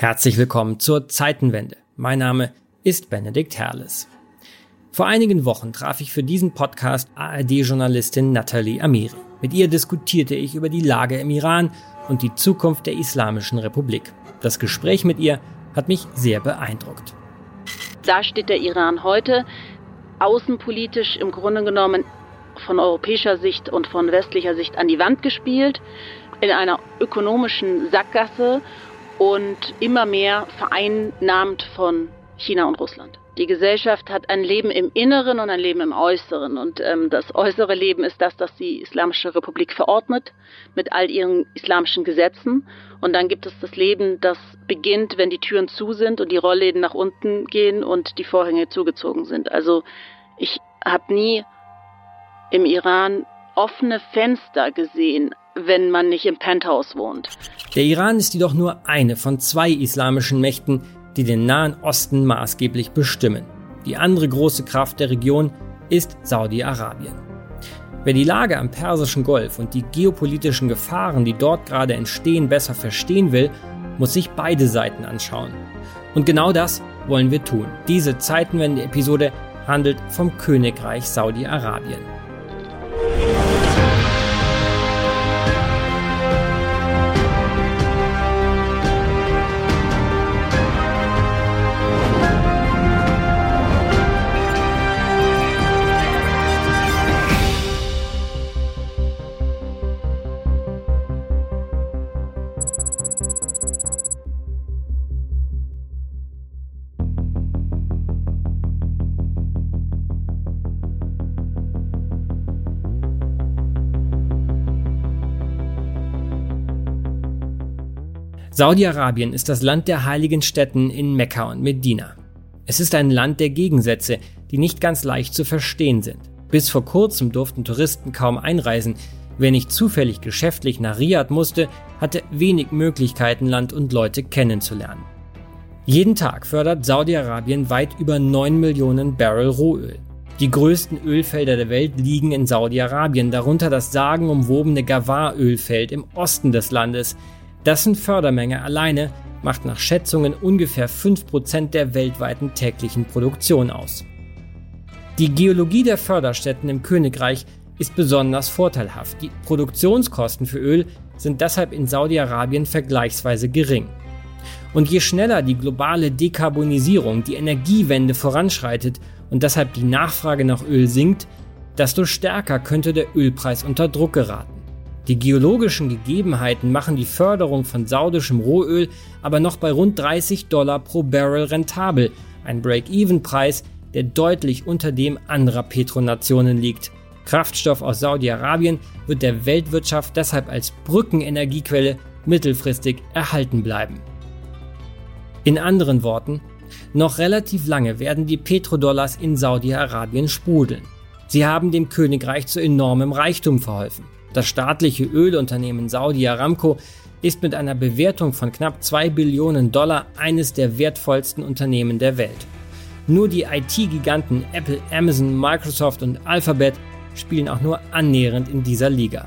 Herzlich willkommen zur Zeitenwende. Mein Name ist Benedikt Herles. Vor einigen Wochen traf ich für diesen Podcast ARD-Journalistin Nathalie Amiri. Mit ihr diskutierte ich über die Lage im Iran und die Zukunft der Islamischen Republik. Das Gespräch mit ihr hat mich sehr beeindruckt. Da steht der Iran heute außenpolitisch im Grunde genommen von europäischer Sicht und von westlicher Sicht an die Wand gespielt, in einer ökonomischen Sackgasse und immer mehr vereinnahmt von China und Russland. Die Gesellschaft hat ein Leben im Inneren und ein Leben im Äußeren. Und ähm, das äußere Leben ist das, das die Islamische Republik verordnet mit all ihren islamischen Gesetzen. Und dann gibt es das Leben, das beginnt, wenn die Türen zu sind und die Rollläden nach unten gehen und die Vorhänge zugezogen sind. Also ich habe nie im Iran offene Fenster gesehen, wenn man nicht im Penthouse wohnt. Der Iran ist jedoch nur eine von zwei islamischen Mächten, die den Nahen Osten maßgeblich bestimmen. Die andere große Kraft der Region ist Saudi-Arabien. Wer die Lage am Persischen Golf und die geopolitischen Gefahren, die dort gerade entstehen, besser verstehen will, muss sich beide Seiten anschauen. Und genau das wollen wir tun. Diese Zeitenwende-Episode handelt vom Königreich Saudi-Arabien. Saudi-Arabien ist das Land der heiligen Städten in Mekka und Medina. Es ist ein Land der Gegensätze, die nicht ganz leicht zu verstehen sind. Bis vor kurzem durften Touristen kaum einreisen. Wer nicht zufällig geschäftlich nach Riyadh musste, hatte wenig Möglichkeiten, Land und Leute kennenzulernen. Jeden Tag fördert Saudi-Arabien weit über 9 Millionen Barrel Rohöl. Die größten Ölfelder der Welt liegen in Saudi-Arabien, darunter das sagenumwobene Gawar-Ölfeld im Osten des Landes, dessen Fördermenge alleine macht nach Schätzungen ungefähr 5% der weltweiten täglichen Produktion aus. Die Geologie der Förderstätten im Königreich ist besonders vorteilhaft. Die Produktionskosten für Öl sind deshalb in Saudi-Arabien vergleichsweise gering. Und je schneller die globale Dekarbonisierung, die Energiewende voranschreitet und deshalb die Nachfrage nach Öl sinkt, desto stärker könnte der Ölpreis unter Druck geraten. Die geologischen Gegebenheiten machen die Förderung von saudischem Rohöl aber noch bei rund 30 Dollar pro Barrel rentabel, ein Break-Even-Preis, der deutlich unter dem anderer Petronationen liegt. Kraftstoff aus Saudi-Arabien wird der Weltwirtschaft deshalb als Brückenenergiequelle mittelfristig erhalten bleiben. In anderen Worten, noch relativ lange werden die Petrodollars in Saudi-Arabien sprudeln. Sie haben dem Königreich zu enormem Reichtum verholfen. Das staatliche Ölunternehmen Saudi Aramco ist mit einer Bewertung von knapp 2 Billionen Dollar eines der wertvollsten Unternehmen der Welt. Nur die IT-Giganten Apple, Amazon, Microsoft und Alphabet spielen auch nur annähernd in dieser Liga.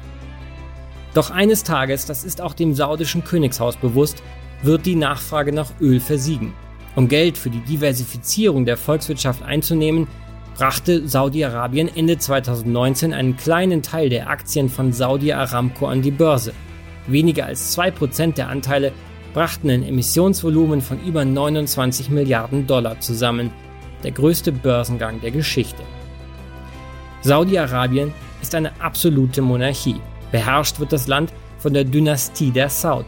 Doch eines Tages, das ist auch dem saudischen Königshaus bewusst, wird die Nachfrage nach Öl versiegen. Um Geld für die Diversifizierung der Volkswirtschaft einzunehmen, brachte Saudi-Arabien Ende 2019 einen kleinen Teil der Aktien von Saudi Aramco an die Börse. Weniger als 2% der Anteile brachten ein Emissionsvolumen von über 29 Milliarden Dollar zusammen, der größte Börsengang der Geschichte. Saudi-Arabien ist eine absolute Monarchie. Beherrscht wird das Land von der Dynastie der Saud.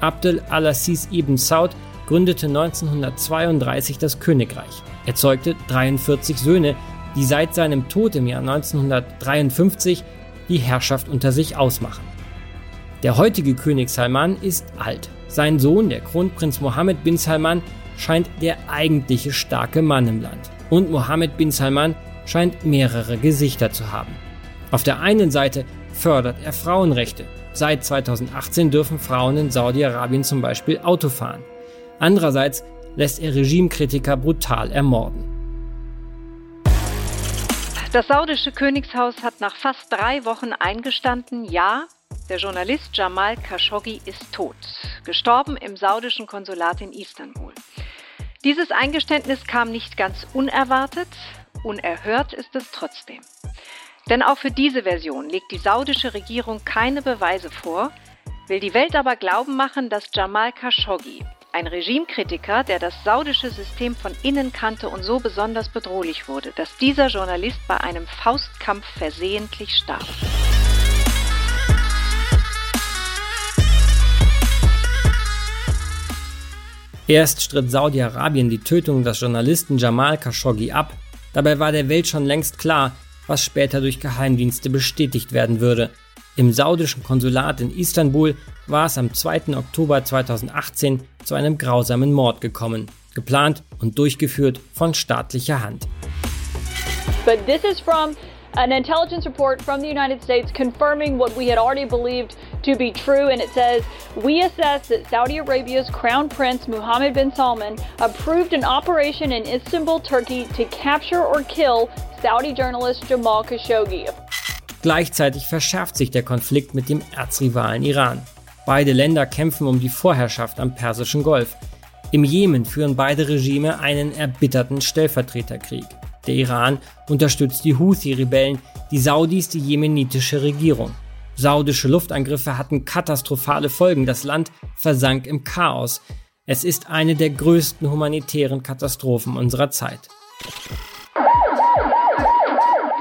Abdel al-Aziz ibn Saud gründete 1932 das Königreich. Er zeugte 43 Söhne, die seit seinem Tod im Jahr 1953 die Herrschaft unter sich ausmachen. Der heutige König Salman ist alt. Sein Sohn, der Kronprinz Mohammed bin Salman, scheint der eigentliche starke Mann im Land. Und Mohammed bin Salman scheint mehrere Gesichter zu haben. Auf der einen Seite fördert er Frauenrechte. Seit 2018 dürfen Frauen in Saudi-Arabien zum Beispiel Auto fahren. Andererseits lässt er Regimekritiker brutal ermorden. Das saudische Königshaus hat nach fast drei Wochen eingestanden, ja, Der Journalist Jamal Khashoggi ist tot, gestorben im saudischen Konsulat in Istanbul. Dieses Eingeständnis kam nicht ganz unerwartet, unerhört ist es trotzdem. Denn auch für diese Version legt die saudische Regierung keine Beweise vor, will die Welt aber glauben machen, dass Jamal Khashoggi, ein Regimekritiker, der das saudische System von innen kannte und so besonders bedrohlich wurde, dass dieser Journalist bei einem Faustkampf versehentlich starb. Erst stritt Saudi-Arabien die Tötung des Journalisten Jamal Khashoggi ab, dabei war der Welt schon längst klar, was später durch Geheimdienste bestätigt werden würde. Im saudischen Konsulat in Istanbul war es am 2. Oktober 2018 zu einem grausamen Mord gekommen, geplant und durchgeführt von staatlicher Hand. But this is from an intelligence report from the United States confirming what we had already believed to be true. And it says, We assess that Saudi Arabia's Crown Prince Mohammed bin Salman approved an operation in Istanbul, Turkey to capture or kill Saudi journalist Jamal Khashoggi. Gleichzeitig verschärft sich der Konflikt mit dem Erzrivalen Iran. Beide Länder kämpfen um die Vorherrschaft am Persischen Golf. Im Jemen führen beide Regime einen erbitterten Stellvertreterkrieg. Der Iran unterstützt die Houthi-Rebellen, die Saudis die jemenitische Regierung. Saudische Luftangriffe hatten katastrophale Folgen. Das Land versank im Chaos. Es ist eine der größten humanitären Katastrophen unserer Zeit.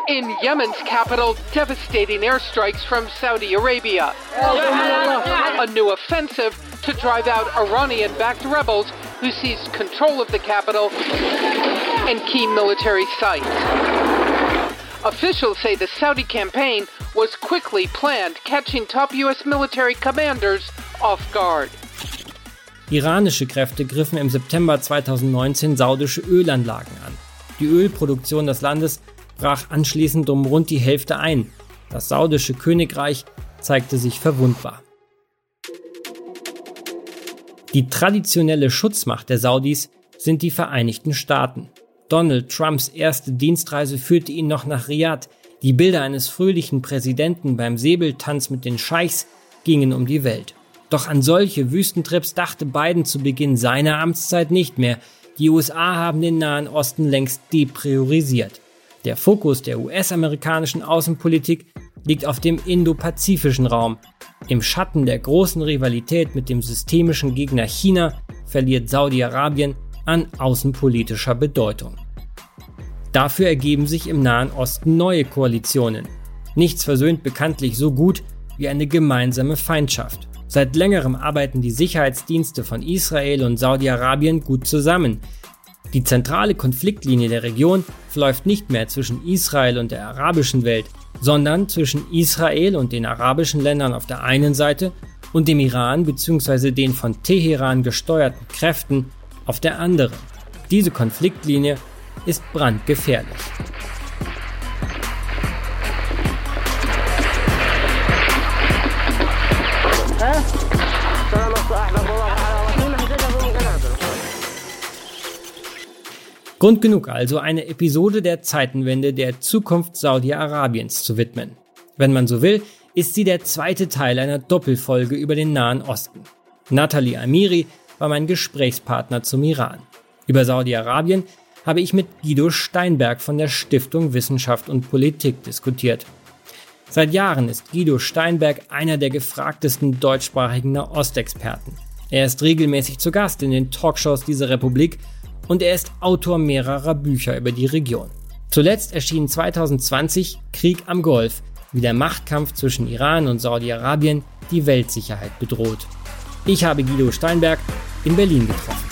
In Yemen's capital, devastating airstrikes from Saudi Arabia. A new offensive to drive out Iranian backed rebels who seized control of the capital and key military sites. Officials say the Saudi campaign was quickly planned, catching top U.S. military commanders off guard. Iranische Kräfte griffen im September 2019 saudische Ölanlagen an. Die Ölproduktion des Landes brach anschließend um rund die Hälfte ein. Das saudische Königreich zeigte sich verwundbar. Die traditionelle Schutzmacht der Saudis sind die Vereinigten Staaten. Donald Trumps erste Dienstreise führte ihn noch nach Riyadh. Die Bilder eines fröhlichen Präsidenten beim Säbeltanz mit den Scheichs gingen um die Welt. Doch an solche Wüstentrips dachte Biden zu Beginn seiner Amtszeit nicht mehr. Die USA haben den Nahen Osten längst depriorisiert. Der Fokus der US-amerikanischen Außenpolitik liegt auf dem indopazifischen Raum. Im Schatten der großen Rivalität mit dem systemischen Gegner China verliert Saudi-Arabien an außenpolitischer Bedeutung. Dafür ergeben sich im Nahen Osten neue Koalitionen. Nichts versöhnt bekanntlich so gut wie eine gemeinsame Feindschaft. Seit längerem arbeiten die Sicherheitsdienste von Israel und Saudi-Arabien gut zusammen. Die zentrale Konfliktlinie der Region verläuft nicht mehr zwischen Israel und der arabischen Welt, sondern zwischen Israel und den arabischen Ländern auf der einen Seite und dem Iran bzw. den von Teheran gesteuerten Kräften auf der anderen. Diese Konfliktlinie ist brandgefährlich. Grund genug also, eine Episode der Zeitenwende der Zukunft Saudi-Arabiens zu widmen. Wenn man so will, ist sie der zweite Teil einer Doppelfolge über den Nahen Osten. Nathalie Amiri war mein Gesprächspartner zum Iran. Über Saudi-Arabien habe ich mit Guido Steinberg von der Stiftung Wissenschaft und Politik diskutiert. Seit Jahren ist Guido Steinberg einer der gefragtesten deutschsprachigen Nahostexperten. Er ist regelmäßig zu Gast in den Talkshows dieser Republik und er ist Autor mehrerer Bücher über die Region. Zuletzt erschien 2020 Krieg am Golf, wie der Machtkampf zwischen Iran und Saudi-Arabien die Weltsicherheit bedroht. Ich habe Guido Steinberg in Berlin getroffen.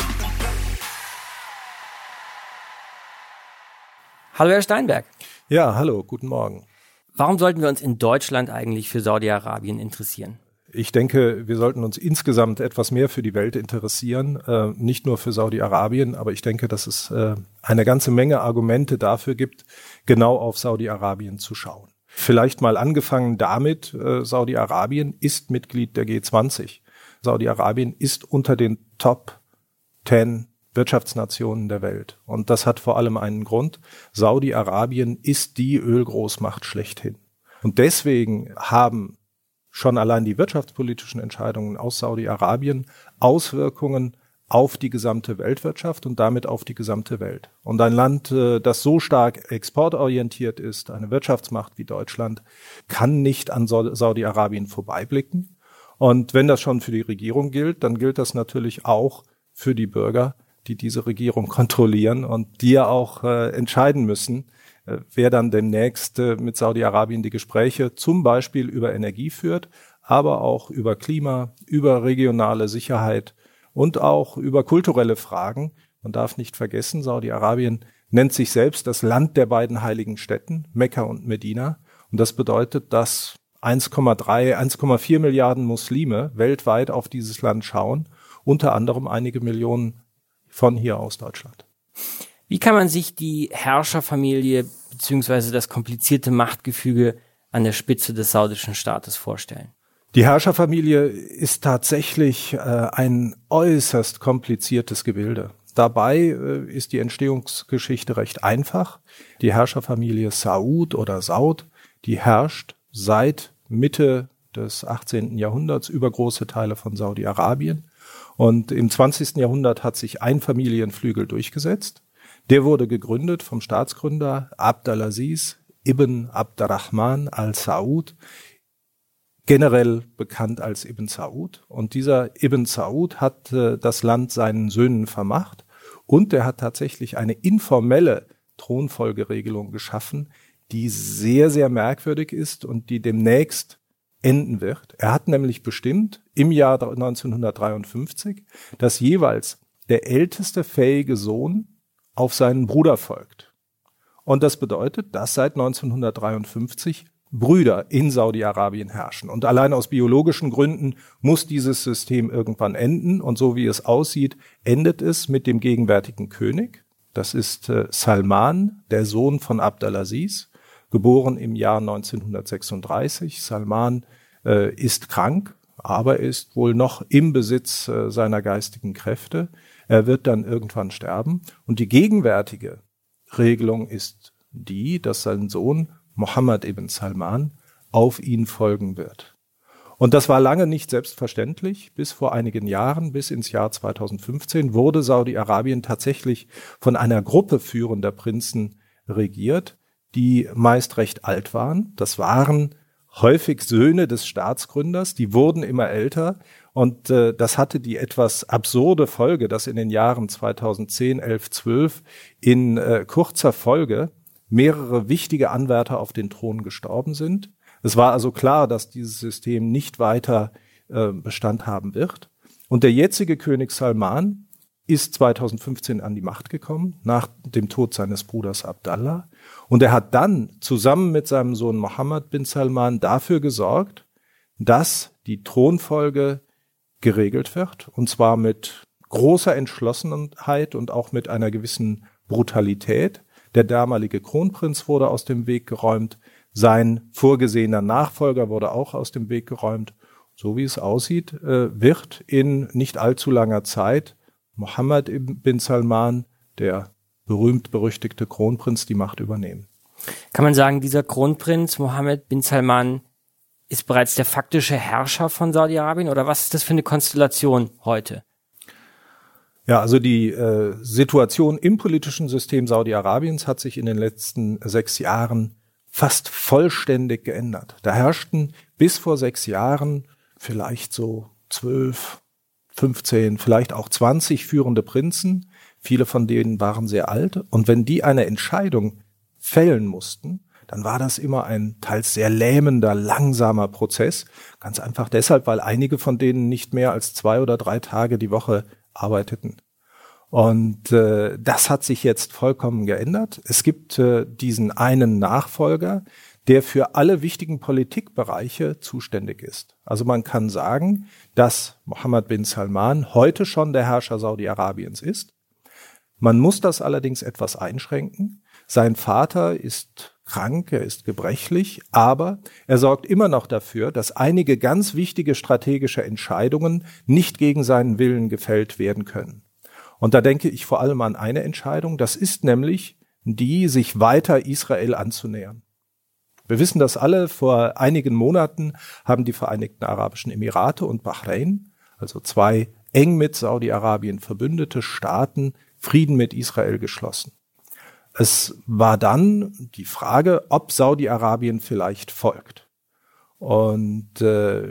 Hallo Herr Steinberg. Ja, hallo, guten Morgen. Warum sollten wir uns in Deutschland eigentlich für Saudi-Arabien interessieren? Ich denke, wir sollten uns insgesamt etwas mehr für die Welt interessieren, äh, nicht nur für Saudi-Arabien, aber ich denke, dass es äh, eine ganze Menge Argumente dafür gibt, genau auf Saudi-Arabien zu schauen. Vielleicht mal angefangen damit, äh, Saudi-Arabien ist Mitglied der G20. Saudi-Arabien ist unter den Top 10 Wirtschaftsnationen der Welt. Und das hat vor allem einen Grund. Saudi-Arabien ist die Ölgroßmacht schlechthin. Und deswegen haben schon allein die wirtschaftspolitischen Entscheidungen aus Saudi-Arabien Auswirkungen auf die gesamte Weltwirtschaft und damit auf die gesamte Welt. Und ein Land, äh, das so stark exportorientiert ist, eine Wirtschaftsmacht wie Deutschland, kann nicht an Saudi-Arabien vorbeiblicken. Und wenn das schon für die Regierung gilt, dann gilt das natürlich auch für die Bürger, die diese Regierung kontrollieren und die ja auch äh, entscheiden müssen, wer dann demnächst äh, mit Saudi-Arabien die Gespräche zum Beispiel über Energie führt, aber auch über Klima, über regionale Sicherheit und auch über kulturelle Fragen. Man darf nicht vergessen, Saudi-Arabien nennt sich selbst das Land der beiden heiligen Städten, Mekka und Medina. Und das bedeutet, dass 1,3, 1,4 Milliarden Muslime weltweit auf dieses Land schauen, unter anderem einige Millionen von hier aus Deutschland. Wie kann man sich die Herrscherfamilie beziehungsweise das komplizierte Machtgefüge an der Spitze des saudischen Staates vorstellen? Die Herrscherfamilie ist tatsächlich äh, ein äußerst kompliziertes Gebilde. Dabei äh, ist die Entstehungsgeschichte recht einfach. Die Herrscherfamilie Saud oder Saud, die herrscht seit Mitte des 18. Jahrhunderts über große Teile von Saudi-Arabien. Und im 20. Jahrhundert hat sich ein Familienflügel durchgesetzt. Der wurde gegründet vom Staatsgründer Abdelaziz ibn Abdurrahman al-Saud, generell bekannt als Ibn Saud. Und dieser Ibn Saud hat äh, das Land seinen Söhnen vermacht und er hat tatsächlich eine informelle Thronfolgeregelung geschaffen, die sehr, sehr merkwürdig ist und die demnächst enden wird. Er hat nämlich bestimmt im Jahr 1953, dass jeweils der älteste fähige Sohn auf seinen Bruder folgt. Und das bedeutet, dass seit 1953 Brüder in Saudi-Arabien herrschen. Und allein aus biologischen Gründen muss dieses System irgendwann enden. Und so wie es aussieht, endet es mit dem gegenwärtigen König. Das ist äh, Salman, der Sohn von Abdelaziz geboren im Jahr 1936. Salman äh, ist krank, aber ist wohl noch im Besitz äh, seiner geistigen Kräfte. Er wird dann irgendwann sterben. Und die gegenwärtige Regelung ist die, dass sein Sohn Mohammed ibn Salman auf ihn folgen wird. Und das war lange nicht selbstverständlich. Bis vor einigen Jahren, bis ins Jahr 2015, wurde Saudi-Arabien tatsächlich von einer Gruppe führender Prinzen regiert, die meist recht alt waren. Das waren häufig Söhne des Staatsgründers, die wurden immer älter und äh, das hatte die etwas absurde Folge, dass in den Jahren 2010, 11, 12 in äh, kurzer Folge mehrere wichtige Anwärter auf den Thron gestorben sind. Es war also klar, dass dieses System nicht weiter äh, Bestand haben wird. Und der jetzige König Salman ist 2015 an die Macht gekommen, nach dem Tod seines Bruders Abdallah. Und er hat dann zusammen mit seinem Sohn Mohammed bin Salman dafür gesorgt, dass die Thronfolge geregelt wird, und zwar mit großer Entschlossenheit und auch mit einer gewissen Brutalität. Der damalige Kronprinz wurde aus dem Weg geräumt, sein vorgesehener Nachfolger wurde auch aus dem Weg geräumt. So wie es aussieht, äh, wird in nicht allzu langer Zeit Mohammed bin Salman, der berühmt-berüchtigte Kronprinz, die Macht übernehmen. Kann man sagen, dieser Kronprinz Mohammed bin Salman ist bereits der faktische Herrscher von Saudi-Arabien oder was ist das für eine Konstellation heute? Ja, also die äh, Situation im politischen System Saudi-Arabiens hat sich in den letzten sechs Jahren fast vollständig geändert. Da herrschten bis vor sechs Jahren vielleicht so zwölf, 15, vielleicht auch 20 führende Prinzen. Viele von denen waren sehr alt. Und wenn die eine Entscheidung fällen mussten, dann war das immer ein teils sehr lähmender, langsamer Prozess. Ganz einfach deshalb, weil einige von denen nicht mehr als zwei oder drei Tage die Woche arbeiteten. Und äh, das hat sich jetzt vollkommen geändert. Es gibt äh, diesen einen Nachfolger, der für alle wichtigen Politikbereiche zuständig ist. Also man kann sagen, dass Mohammed bin Salman heute schon der Herrscher Saudi-Arabiens ist. Man muss das allerdings etwas einschränken. Sein Vater ist krank, er ist gebrechlich, aber er sorgt immer noch dafür, dass einige ganz wichtige strategische Entscheidungen nicht gegen seinen Willen gefällt werden können. Und da denke ich vor allem an eine Entscheidung, das ist nämlich die, sich weiter Israel anzunähern. Wir wissen das alle, vor einigen Monaten haben die Vereinigten Arabischen Emirate und Bahrain, also zwei eng mit Saudi-Arabien verbündete Staaten, Frieden mit Israel geschlossen. Es war dann die Frage, ob Saudi-Arabien vielleicht folgt. Und äh,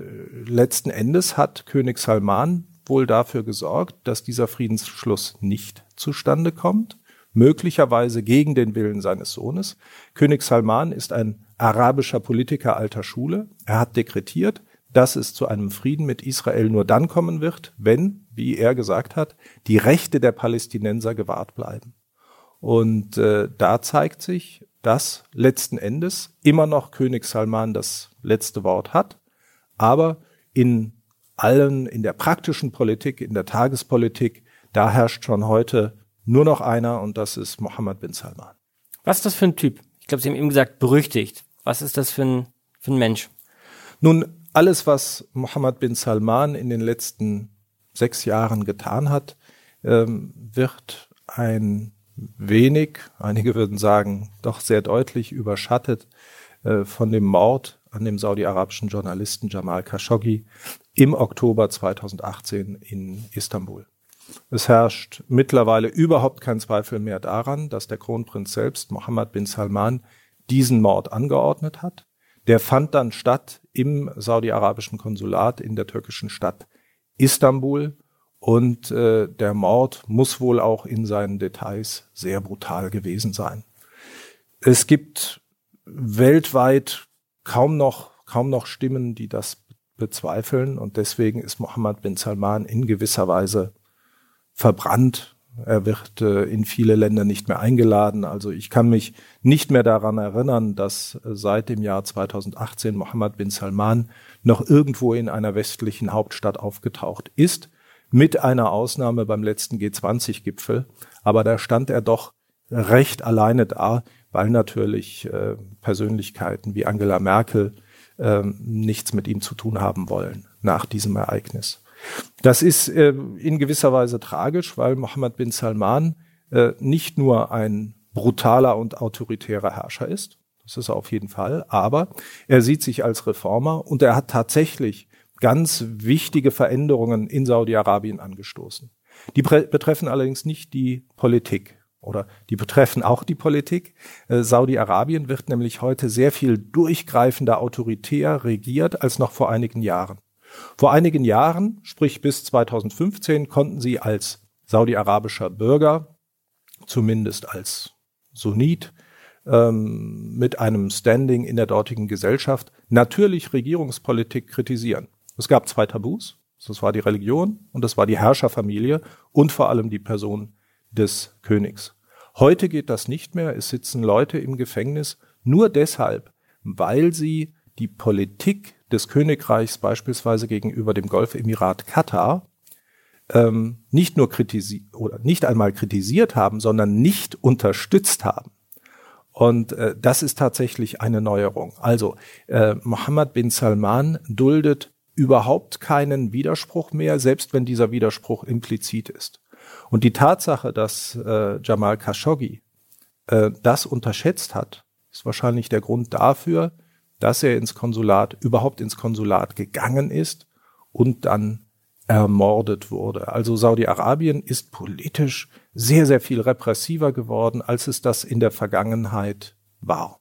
letzten Endes hat König Salman wohl dafür gesorgt, dass dieser Friedensschluss nicht zustande kommt, möglicherweise gegen den Willen seines Sohnes. König Salman ist ein arabischer Politiker alter Schule. Er hat dekretiert, dass es zu einem Frieden mit Israel nur dann kommen wird, wenn, wie er gesagt hat, die Rechte der Palästinenser gewahrt bleiben. Und äh, da zeigt sich, dass letzten Endes immer noch König Salman das letzte Wort hat, aber in allen, in der praktischen Politik, in der Tagespolitik, da herrscht schon heute nur noch einer und das ist Mohammed bin Salman. Was ist das für ein Typ? Ich glaube, Sie haben eben gesagt, berüchtigt. Was ist das für ein, für ein Mensch? Nun, alles, was Mohammed bin Salman in den letzten sechs Jahren getan hat, ähm, wird ein wenig, einige würden sagen, doch sehr deutlich überschattet äh, von dem Mord an dem saudi-arabischen Journalisten Jamal Khashoggi im Oktober 2018 in Istanbul. Es herrscht mittlerweile überhaupt kein Zweifel mehr daran, dass der Kronprinz selbst, Mohammed bin Salman, diesen Mord angeordnet hat. Der fand dann statt im saudi-arabischen Konsulat in der türkischen Stadt Istanbul und äh, der Mord muss wohl auch in seinen Details sehr brutal gewesen sein. Es gibt weltweit kaum noch, kaum noch Stimmen, die das bezweifeln. Und deswegen ist Mohammed bin Salman in gewisser Weise verbrannt. Er wird äh, in viele Länder nicht mehr eingeladen. Also ich kann mich nicht mehr daran erinnern, dass äh, seit dem Jahr 2018 Mohammed bin Salman noch irgendwo in einer westlichen Hauptstadt aufgetaucht ist mit einer Ausnahme beim letzten G20-Gipfel. Aber da stand er doch recht alleine da, weil natürlich äh, Persönlichkeiten wie Angela Merkel äh, nichts mit ihm zu tun haben wollen nach diesem Ereignis. Das ist äh, in gewisser Weise tragisch, weil Mohammed bin Salman äh, nicht nur ein brutaler und autoritärer Herrscher ist, das ist er auf jeden Fall, aber er sieht sich als Reformer und er hat tatsächlich ganz wichtige Veränderungen in Saudi-Arabien angestoßen. Die betreffen allerdings nicht die Politik oder die betreffen auch die Politik. Äh, Saudi-Arabien wird nämlich heute sehr viel durchgreifender autoritär regiert als noch vor einigen Jahren. Vor einigen Jahren, sprich bis 2015, konnten sie als saudi-arabischer Bürger, zumindest als Sunnit, ähm, mit einem Standing in der dortigen Gesellschaft natürlich Regierungspolitik kritisieren. Es gab zwei Tabus. Das war die Religion und das war die Herrscherfamilie und vor allem die Person des Königs. Heute geht das nicht mehr. Es sitzen Leute im Gefängnis nur deshalb, weil sie die Politik des Königreichs beispielsweise gegenüber dem Golfemirat Katar ähm, nicht nur kritisiert oder nicht einmal kritisiert haben, sondern nicht unterstützt haben. Und äh, das ist tatsächlich eine Neuerung. Also äh, Mohammed bin Salman duldet überhaupt keinen Widerspruch mehr, selbst wenn dieser Widerspruch implizit ist. Und die Tatsache, dass äh, Jamal Khashoggi äh, das unterschätzt hat, ist wahrscheinlich der Grund dafür, dass er ins Konsulat, überhaupt ins Konsulat gegangen ist und dann ermordet wurde. Also Saudi-Arabien ist politisch sehr, sehr viel repressiver geworden, als es das in der Vergangenheit war.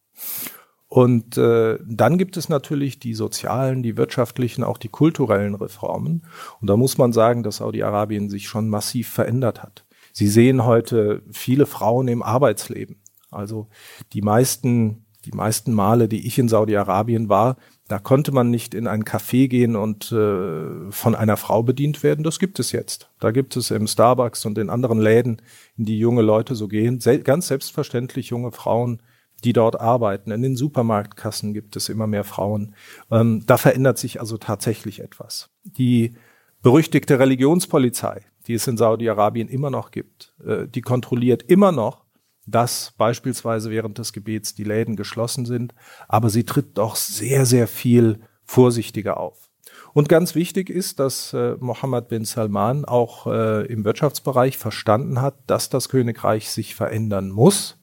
Und äh, dann gibt es natürlich die sozialen, die wirtschaftlichen, auch die kulturellen Reformen. Und da muss man sagen, dass Saudi-Arabien sich schon massiv verändert hat. Sie sehen heute viele Frauen im Arbeitsleben. Also die meisten, die meisten Male, die ich in Saudi-Arabien war, da konnte man nicht in ein Café gehen und äh, von einer Frau bedient werden. Das gibt es jetzt. Da gibt es im Starbucks und in anderen Läden, in die junge Leute so gehen, sel ganz selbstverständlich junge Frauen die dort arbeiten. In den Supermarktkassen gibt es immer mehr Frauen. Ähm, da verändert sich also tatsächlich etwas. Die berüchtigte Religionspolizei, die es in Saudi-Arabien immer noch gibt, äh, die kontrolliert immer noch, dass beispielsweise während des Gebets die Läden geschlossen sind, aber sie tritt doch sehr, sehr viel vorsichtiger auf. Und ganz wichtig ist, dass äh, Mohammed bin Salman auch äh, im Wirtschaftsbereich verstanden hat, dass das Königreich sich verändern muss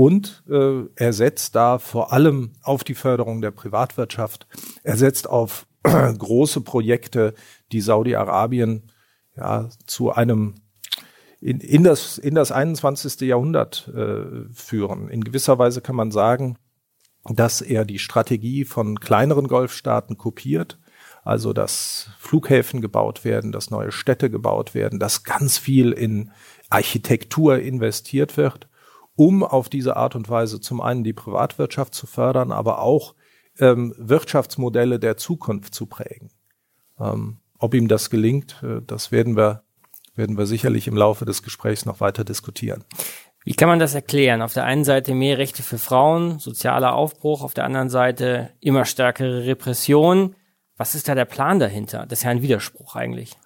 Und äh, er setzt da vor allem auf die Förderung der Privatwirtschaft. Er setzt auf große Projekte, die Saudi-Arabien ja zu einem in, in, das, in das 21. Jahrhundert äh, führen. In gewisser Weise kann man sagen, dass er die Strategie von kleineren Golfstaaten kopiert, also dass Flughäfen gebaut werden, dass neue Städte gebaut werden, dass ganz viel in Architektur investiert wird, um auf diese Art und Weise zum einen die Privatwirtschaft zu fördern, aber auch ähm, Wirtschaftsmodelle der Zukunft zu prägen. Ähm, ob ihm das gelingt, äh, das werden wir, werden wir sicherlich im Laufe des Gesprächs noch weiter diskutieren. Wie kann man das erklären? Auf der einen Seite mehr Rechte für Frauen, sozialer Aufbruch, auf der anderen Seite immer stärkere Repression. Was ist da der Plan dahinter? Das ist ja ein Widerspruch eigentlich.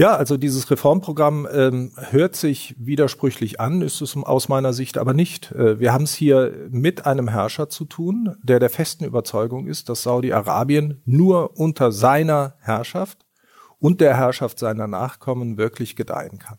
Ja, also dieses Reformprogramm ähm, hört sich widersprüchlich an, ist es aus meiner Sicht aber nicht. Äh, wir haben es hier mit einem Herrscher zu tun, der der festen Überzeugung ist, dass Saudi-Arabien nur unter seiner Herrschaft und der Herrschaft seiner Nachkommen wirklich gedeihen kann.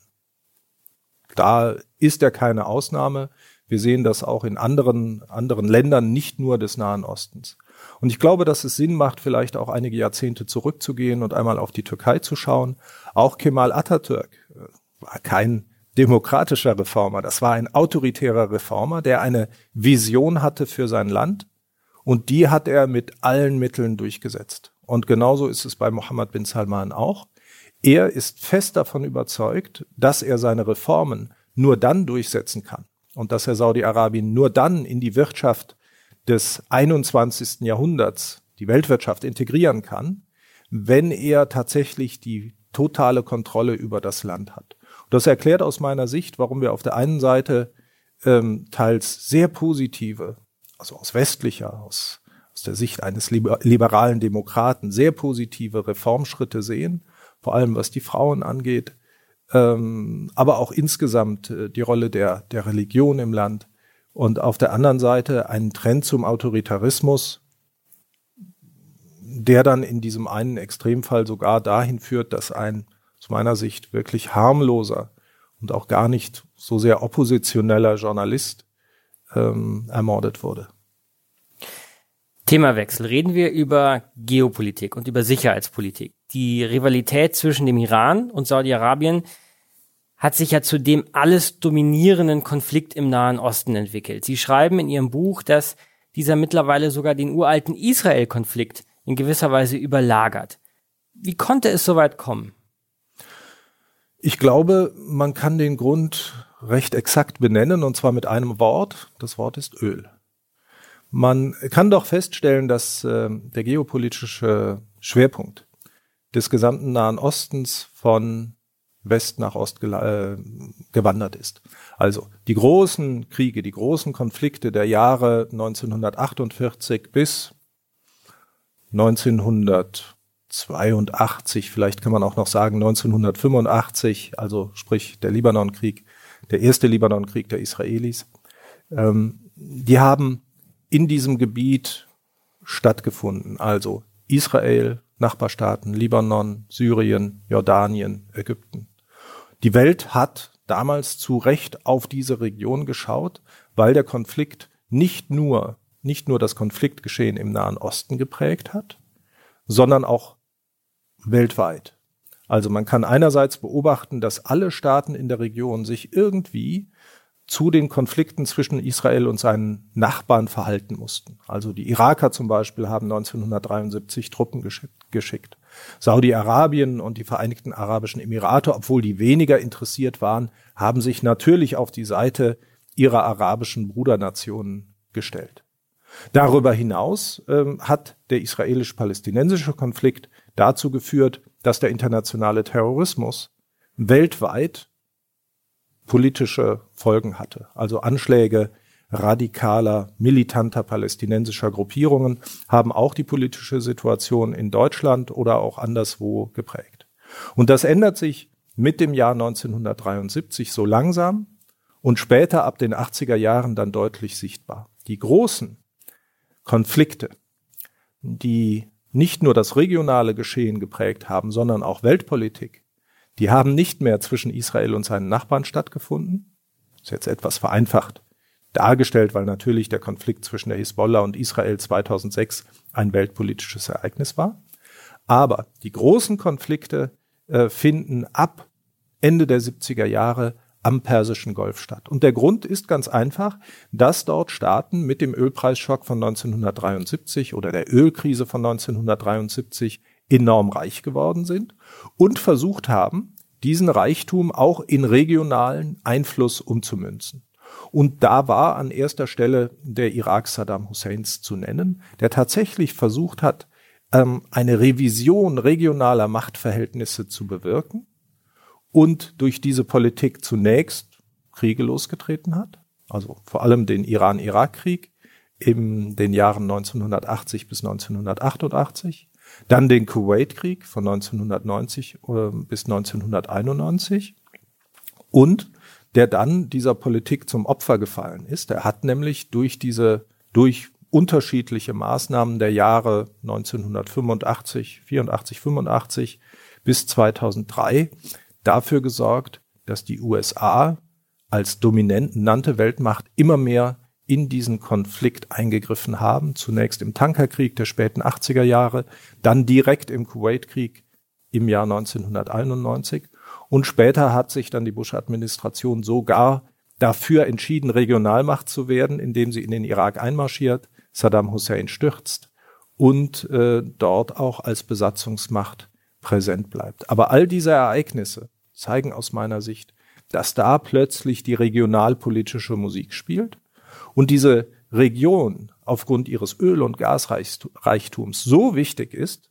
Da ist er keine Ausnahme. Wir sehen das auch in anderen, anderen Ländern, nicht nur des Nahen Ostens. Und ich glaube, dass es Sinn macht, vielleicht auch einige Jahrzehnte zurückzugehen und einmal auf die Türkei zu schauen. Auch Kemal Atatürk äh, war kein demokratischer Reformer. Das war ein autoritärer Reformer, der eine Vision hatte für sein Land. Und die hat er mit allen Mitteln durchgesetzt. Und genauso ist es bei Mohammed bin Salman auch. Er ist fest davon überzeugt, dass er seine Reformen nur dann durchsetzen kann und dass er Saudi-Arabien nur dann in die Wirtschaft des 21. Jahrhunderts, die Weltwirtschaft integrieren kann, wenn er tatsächlich die totale Kontrolle über das Land hat. Und das erklärt aus meiner Sicht, warum wir auf der einen Seite ähm, teils sehr positive, also aus westlicher, aus, aus der Sicht eines liberalen Demokraten, sehr positive Reformschritte sehen vor allem was die Frauen angeht, ähm, aber auch insgesamt äh, die Rolle der, der Religion im Land und auf der anderen Seite einen Trend zum Autoritarismus, der dann in diesem einen Extremfall sogar dahin führt, dass ein aus meiner Sicht wirklich harmloser und auch gar nicht so sehr oppositioneller Journalist ähm, ermordet wurde. Themawechsel. Reden wir über Geopolitik und über Sicherheitspolitik. Die Rivalität zwischen dem Iran und Saudi-Arabien hat sich ja zu dem alles dominierenden Konflikt im Nahen Osten entwickelt. Sie schreiben in Ihrem Buch, dass dieser mittlerweile sogar den uralten Israel-Konflikt in gewisser Weise überlagert. Wie konnte es so weit kommen? Ich glaube, man kann den Grund recht exakt benennen, und zwar mit einem Wort. Das Wort ist Öl. Man kann doch feststellen, dass äh, der geopolitische Schwerpunkt des gesamten Nahen Ostens von West nach Ost äh, gewandert ist. Also die großen Kriege, die großen Konflikte der Jahre 1948 bis 1982, vielleicht kann man auch noch sagen 1985, also sprich der Libanonkrieg, der erste Libanonkrieg der Israelis, ähm, die haben in diesem Gebiet stattgefunden. Also Israel, Nachbarstaaten, Libanon, Syrien, Jordanien, Ägypten. Die Welt hat damals zu Recht auf diese Region geschaut, weil der Konflikt nicht nur, nicht nur das Konfliktgeschehen im Nahen Osten geprägt hat, sondern auch weltweit. Also man kann einerseits beobachten, dass alle Staaten in der Region sich irgendwie zu den Konflikten zwischen Israel und seinen Nachbarn verhalten mussten. Also die Iraker zum Beispiel haben 1973 Truppen geschickt. Saudi-Arabien und die Vereinigten Arabischen Emirate, obwohl die weniger interessiert waren, haben sich natürlich auf die Seite ihrer arabischen Brudernationen gestellt. Darüber hinaus ähm, hat der israelisch-palästinensische Konflikt dazu geführt, dass der internationale Terrorismus weltweit politische Folgen hatte. Also Anschläge radikaler, militanter palästinensischer Gruppierungen haben auch die politische Situation in Deutschland oder auch anderswo geprägt. Und das ändert sich mit dem Jahr 1973 so langsam und später ab den 80er Jahren dann deutlich sichtbar. Die großen Konflikte, die nicht nur das regionale Geschehen geprägt haben, sondern auch Weltpolitik, die haben nicht mehr zwischen Israel und seinen Nachbarn stattgefunden. Ist jetzt etwas vereinfacht dargestellt, weil natürlich der Konflikt zwischen der Hisbollah und Israel 2006 ein weltpolitisches Ereignis war. Aber die großen Konflikte äh, finden ab Ende der 70er Jahre am Persischen Golf statt. Und der Grund ist ganz einfach, dass dort Staaten mit dem Ölpreisschock von 1973 oder der Ölkrise von 1973 enorm reich geworden sind und versucht haben, diesen Reichtum auch in regionalen Einfluss umzumünzen. Und da war an erster Stelle der Irak Saddam Husseins zu nennen, der tatsächlich versucht hat, ähm, eine Revision regionaler Machtverhältnisse zu bewirken und durch diese Politik zunächst Kriege losgetreten hat, also vor allem den Iran-Irak-Krieg in den Jahren 1980 bis 1988, dann den Kuwait-Krieg von 1990 äh, bis 1991 und der dann dieser Politik zum Opfer gefallen ist. Er hat nämlich durch diese, durch unterschiedliche Maßnahmen der Jahre 1985, 84, 85 bis 2003 dafür gesorgt, dass die USA als dominante Weltmacht immer mehr in diesen Konflikt eingegriffen haben. Zunächst im Tankerkrieg der späten 80er Jahre, dann direkt im Kuwaitkrieg im Jahr 1991. Und später hat sich dann die Bush-Administration sogar dafür entschieden, Regionalmacht zu werden, indem sie in den Irak einmarschiert, Saddam Hussein stürzt und äh, dort auch als Besatzungsmacht präsent bleibt. Aber all diese Ereignisse zeigen aus meiner Sicht, dass da plötzlich die regionalpolitische Musik spielt und diese Region aufgrund ihres Öl- und Gasreichtums so wichtig ist,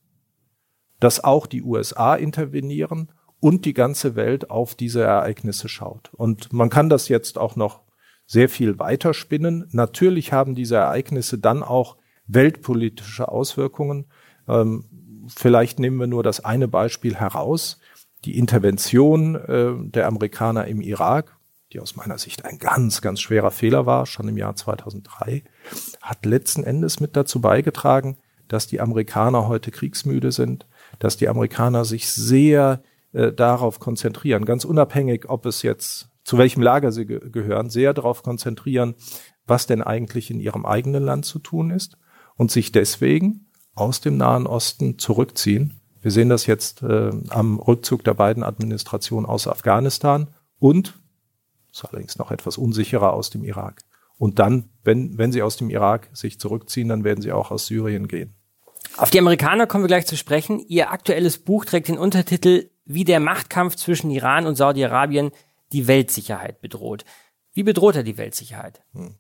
dass auch die USA intervenieren und die ganze Welt auf diese Ereignisse schaut. Und man kann das jetzt auch noch sehr viel weiter spinnen. Natürlich haben diese Ereignisse dann auch weltpolitische Auswirkungen. Ähm, vielleicht nehmen wir nur das eine Beispiel heraus. Die Intervention äh, der Amerikaner im Irak, die aus meiner Sicht ein ganz, ganz schwerer Fehler war, schon im Jahr 2003, hat letzten Endes mit dazu beigetragen, dass die Amerikaner heute kriegsmüde sind, dass die Amerikaner sich sehr äh, darauf konzentrieren, ganz unabhängig, ob es jetzt zu welchem Lager sie ge gehören, sehr darauf konzentrieren, was denn eigentlich in ihrem eigenen Land zu tun ist und sich deswegen aus dem Nahen Osten zurückziehen. Wir sehen das jetzt äh, am Rückzug der beiden Administrationen aus Afghanistan und ist allerdings noch etwas unsicherer aus dem Irak. Und dann, wenn, wenn sie aus dem Irak sich zurückziehen, dann werden sie auch aus Syrien gehen. Auf die Amerikaner kommen wir gleich zu sprechen. Ihr aktuelles Buch trägt den Untertitel Wie der Machtkampf zwischen Iran und Saudi-Arabien die Weltsicherheit bedroht. Wie bedroht er die Weltsicherheit? Hm.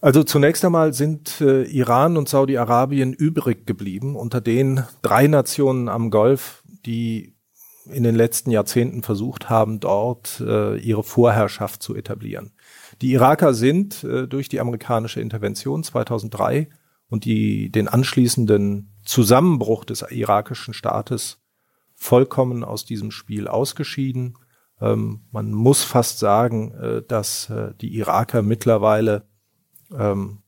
Also zunächst einmal sind äh, Iran und Saudi-Arabien übrig geblieben unter den drei Nationen am Golf, die in den letzten Jahrzehnten versucht haben, dort äh, ihre Vorherrschaft zu etablieren. Die Iraker sind äh, durch die amerikanische Intervention 2003 und die, den anschließenden Zusammenbruch des irakischen Staates vollkommen aus diesem Spiel ausgeschieden. Ähm, man muss fast sagen, äh, dass äh, die Iraker mittlerweile ähm,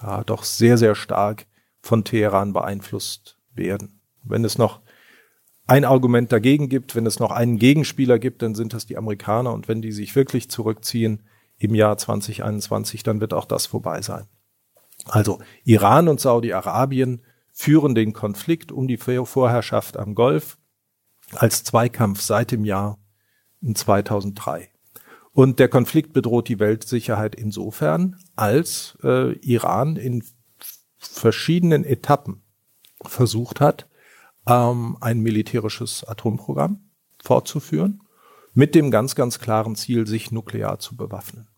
ja, doch sehr, sehr stark von Teheran beeinflusst werden. Wenn es noch ein Argument dagegen gibt, wenn es noch einen Gegenspieler gibt, dann sind das die Amerikaner. Und wenn die sich wirklich zurückziehen im Jahr 2021, dann wird auch das vorbei sein. Also Iran und Saudi-Arabien führen den Konflikt um die Vorherrschaft am Golf als Zweikampf seit dem Jahr 2003. Und der Konflikt bedroht die Weltsicherheit insofern, als äh, Iran in verschiedenen Etappen versucht hat, ähm, ein militärisches Atomprogramm fortzuführen, mit dem ganz, ganz klaren Ziel, sich nuklear zu bewaffnen.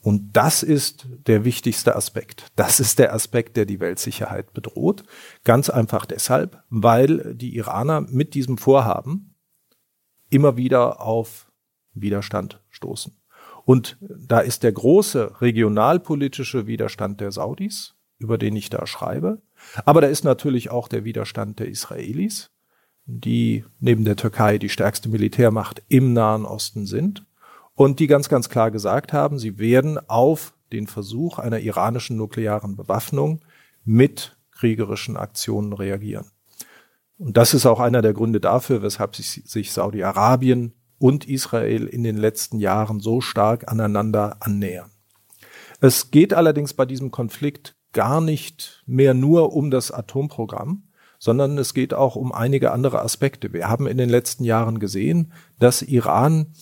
Und das ist der wichtigste Aspekt. Das ist der Aspekt, der die Weltsicherheit bedroht. Ganz einfach deshalb, weil die Iraner mit diesem Vorhaben immer wieder auf Widerstand stoßen. Und da ist der große regionalpolitische Widerstand der Saudis, über den ich da schreibe. Aber da ist natürlich auch der Widerstand der Israelis, die neben der Türkei die stärkste Militärmacht im Nahen Osten sind und die ganz, ganz klar gesagt haben, sie werden auf den Versuch einer iranischen nuklearen Bewaffnung mit kriegerischen Aktionen reagieren. Und das ist auch einer der Gründe dafür, weshalb sich, Saudi-Arabien und Israel in den letzten Jahren so stark aneinander annähern. Es geht allerdings bei diesem Konflikt gar nicht mehr nur um das Atomprogramm, sondern es geht auch um einige andere Aspekte. Wir haben in den letzten Jahren gesehen, dass Iran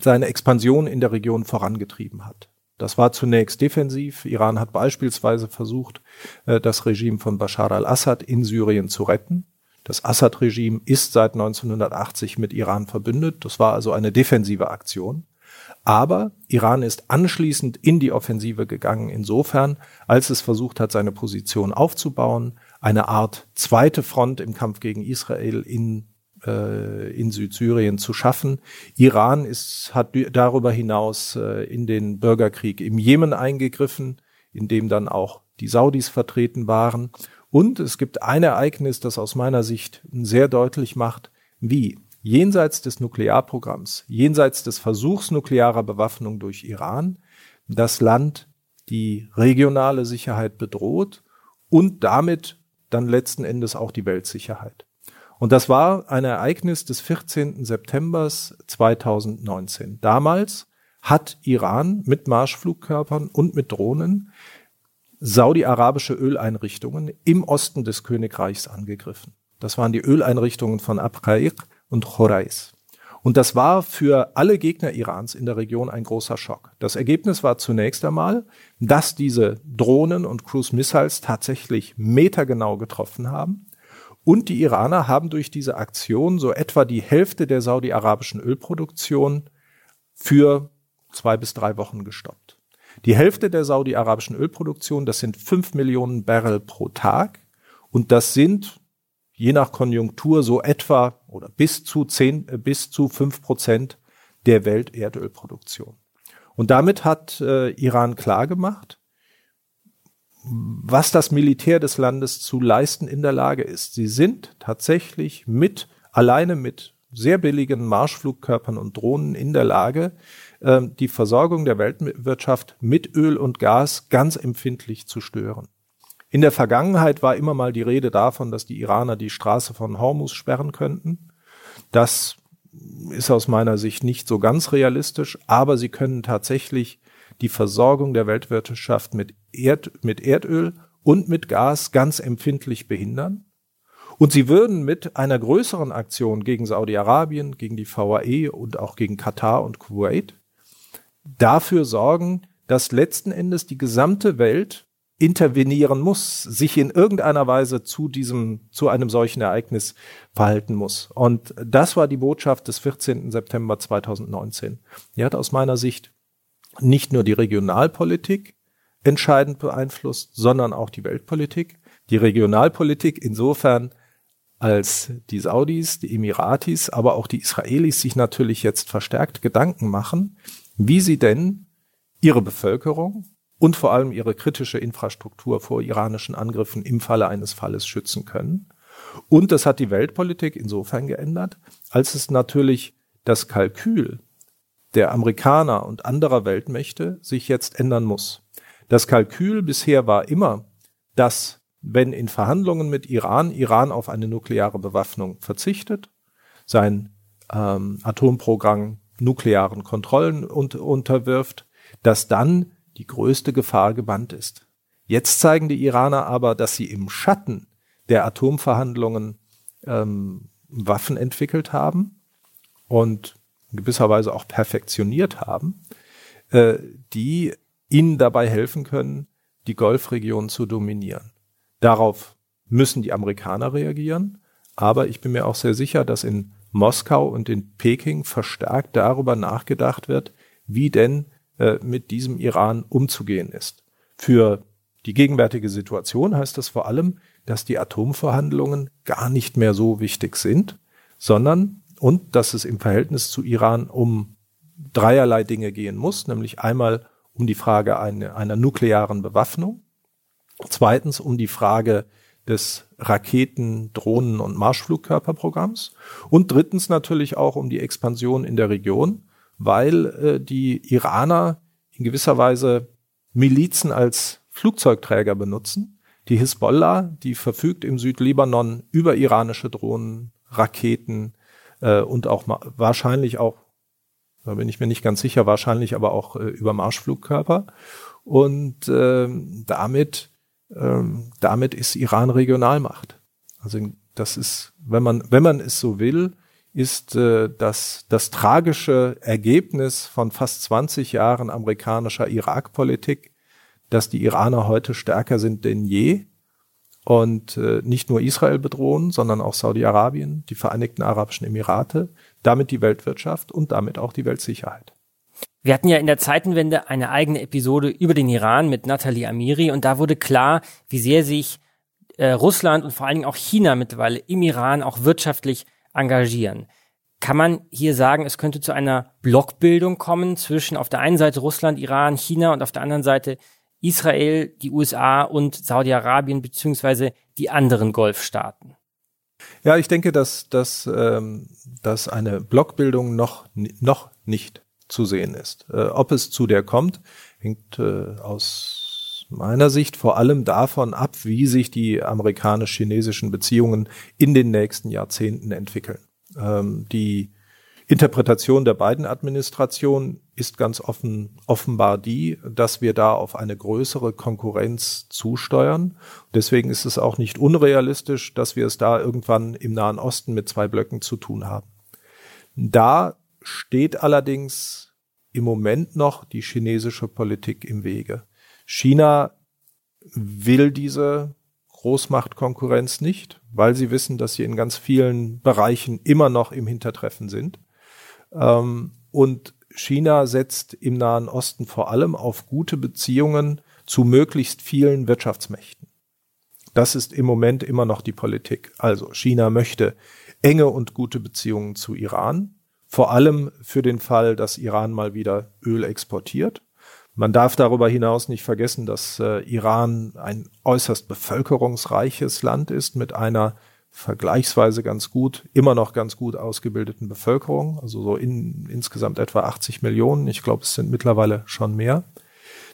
seine Expansion in der Region vorangetrieben hat. Das war zunächst defensiv. Iran hat beispielsweise versucht, äh, das Regime von Bashar al-Assad in Syrien zu retten. Das Assad-Regime ist seit 1980 mit Iran verbündet. Das war also eine defensive Aktion. Aber Iran ist anschließend in die Offensive gegangen, insofern, als es versucht hat, seine Position aufzubauen, eine Art zweite Front im Kampf gegen Israel in, äh, in Südsyrien zu schaffen. Iran ist, hat darüber hinaus äh, in den Bürgerkrieg im Jemen eingegriffen, in dem dann auch die Saudis vertreten waren. Und es gibt ein Ereignis, das aus meiner Sicht sehr deutlich macht, wie jenseits des Nuklearprogramms, jenseits des Versuchs nuklearer Bewaffnung durch Iran, das Land die regionale Sicherheit bedroht und damit dann letzten Endes auch die Weltsicherheit. Und das war ein Ereignis des 14. September 2019. Damals hat Iran mit Marschflugkörpern und mit Drohnen saudi-arabische Öleinrichtungen im Osten des Königreichs angegriffen. Das waren die Öleinrichtungen von Abqaiq und Khorais. Und das war für alle Gegner Irans in der Region ein großer Schock. Das Ergebnis war zunächst einmal, dass diese Drohnen und Cruise Missiles tatsächlich metergenau getroffen haben. Und die Iraner haben durch diese Aktion so etwa die Hälfte der saudi-arabischen Ölproduktion für zwei bis drei Wochen gestoppt. Die Hälfte der saudi-arabischen Ölproduktion, das sind fünf Millionen Barrel pro Tag. Und das sind je nach Konjunktur so etwa oder bis zu zehn, äh, bis zu fünf Prozent der Welterdölproduktion. Und damit hat äh, Iran klargemacht, was das Militär des Landes zu leisten in der Lage ist. Sie sind tatsächlich mit, alleine mit sehr billigen Marschflugkörpern und Drohnen in der Lage, ähm, die Versorgung der Weltwirtschaft mit Öl und Gas ganz empfindlich zu stören. In der Vergangenheit war immer mal die Rede davon, dass die Iraner die Straße von Hormuz sperren könnten. Das ist aus meiner Sicht nicht so ganz realistisch, aber sie können tatsächlich die Versorgung der Weltwirtschaft mit, Erd, mit Erdöl und mit Gas ganz empfindlich behindern. Und sie würden mit einer größeren Aktion gegen Saudi-Arabien, gegen die VAE und auch gegen Katar und Kuwait dafür sorgen, dass letzten Endes die gesamte Welt intervenieren muss, sich in irgendeiner Weise zu diesem, zu einem solchen Ereignis verhalten muss. Und das war die Botschaft des 14. September 2019. Die hat aus meiner Sicht nicht nur die Regionalpolitik entscheidend beeinflusst, sondern auch die Weltpolitik. Die Regionalpolitik insofern, als die Saudis, die Emiratis, aber auch die Israelis sich natürlich jetzt verstärkt Gedanken machen, wie sie denn ihre Bevölkerung und vor allem ihre kritische Infrastruktur vor iranischen Angriffen im Falle eines Falles schützen können. Und das hat die Weltpolitik insofern geändert, als es natürlich das Kalkül der Amerikaner und anderer Weltmächte sich jetzt ändern muss. Das Kalkül bisher war immer, dass wenn in Verhandlungen mit Iran Iran auf eine nukleare Bewaffnung verzichtet, sein ähm, Atomprogramm nuklearen Kontrollen und, unterwirft, dass dann die größte Gefahr gebannt ist. Jetzt zeigen die Iraner aber, dass sie im Schatten der Atomverhandlungen ähm, Waffen entwickelt haben und in gewisser Weise auch perfektioniert haben, äh, die ihnen dabei helfen können, die Golfregion zu dominieren. Darauf müssen die Amerikaner reagieren, aber ich bin mir auch sehr sicher, dass in Moskau und in Peking verstärkt darüber nachgedacht wird, wie denn äh, mit diesem Iran umzugehen ist. Für die gegenwärtige Situation heißt das vor allem, dass die Atomverhandlungen gar nicht mehr so wichtig sind, sondern und dass es im Verhältnis zu Iran um dreierlei Dinge gehen muss, nämlich einmal um die Frage eine, einer nuklearen Bewaffnung, zweitens um die Frage des Raketen-, Drohnen- und Marschflugkörperprogramms und drittens natürlich auch um die Expansion in der Region, weil äh, die Iraner in gewisser Weise Milizen als Flugzeugträger benutzen. Die Hisbollah, die verfügt im Südlibanon über iranische Drohnen, Raketen äh, und auch wahrscheinlich auch Da bin ich mir nicht ganz sicher, wahrscheinlich aber auch äh, über Marschflugkörper. Und ähm, damit, ähm, damit ist Iran Regionalmacht. Also das ist, wenn man, wenn man es so will, ist äh, das, das tragische Ergebnis von fast 20 Jahren amerikanischer Irakpolitik, dass die Iraner heute stärker sind denn je und äh, nicht nur Israel bedrohen, sondern auch Saudi-Arabien, die Vereinigten Arabischen Emirate, damit die Weltwirtschaft und damit auch die Weltsicherheit. Wir hatten ja in der Zeitenwende eine eigene Episode über den Iran mit Nathalie Amiri und da wurde klar, wie sehr sich äh, Russland und vor allen Dingen auch China mittlerweile im Iran auch wirtschaftlich engagieren. Kann man hier sagen, es könnte zu einer Blockbildung kommen zwischen auf der einen Seite Russland, Iran, China und auf der anderen Seite Israel, die USA und Saudi-Arabien beziehungsweise die anderen Golfstaaten? Ja, ich denke, dass, dass, ähm, dass eine Blockbildung noch, noch nicht zu sehen ist. Äh, ob es zu der kommt, hängt äh, aus meiner Sicht vor allem davon ab, wie sich die amerikanisch-chinesischen Beziehungen in den nächsten Jahrzehnten entwickeln. Ähm, die Interpretation der beiden Administrationen ist ganz offen, offenbar die, dass wir da auf eine größere Konkurrenz zusteuern. Deswegen ist es auch nicht unrealistisch, dass wir es da irgendwann im Nahen Osten mit zwei Blöcken zu tun haben. Da steht allerdings im Moment noch die chinesische Politik im Wege. China will diese Großmachtkonkurrenz nicht, weil sie wissen, dass sie in ganz vielen Bereichen immer noch im Hintertreffen sind. Ähm, und China setzt im Nahen Osten vor allem auf gute Beziehungen zu möglichst vielen Wirtschaftsmächten. Das ist im Moment immer noch die Politik. Also China möchte enge und gute Beziehungen zu Iran, vor allem für den Fall, dass Iran mal wieder Öl exportiert. Man darf darüber hinaus nicht vergessen, dass äh, Iran ein äußerst bevölkerungsreiches Land ist mit einer vergleichsweise ganz gut, immer noch ganz gut ausgebildeten Bevölkerung, also so in, insgesamt etwa 80 Millionen. Ich glaube, es sind mittlerweile schon mehr.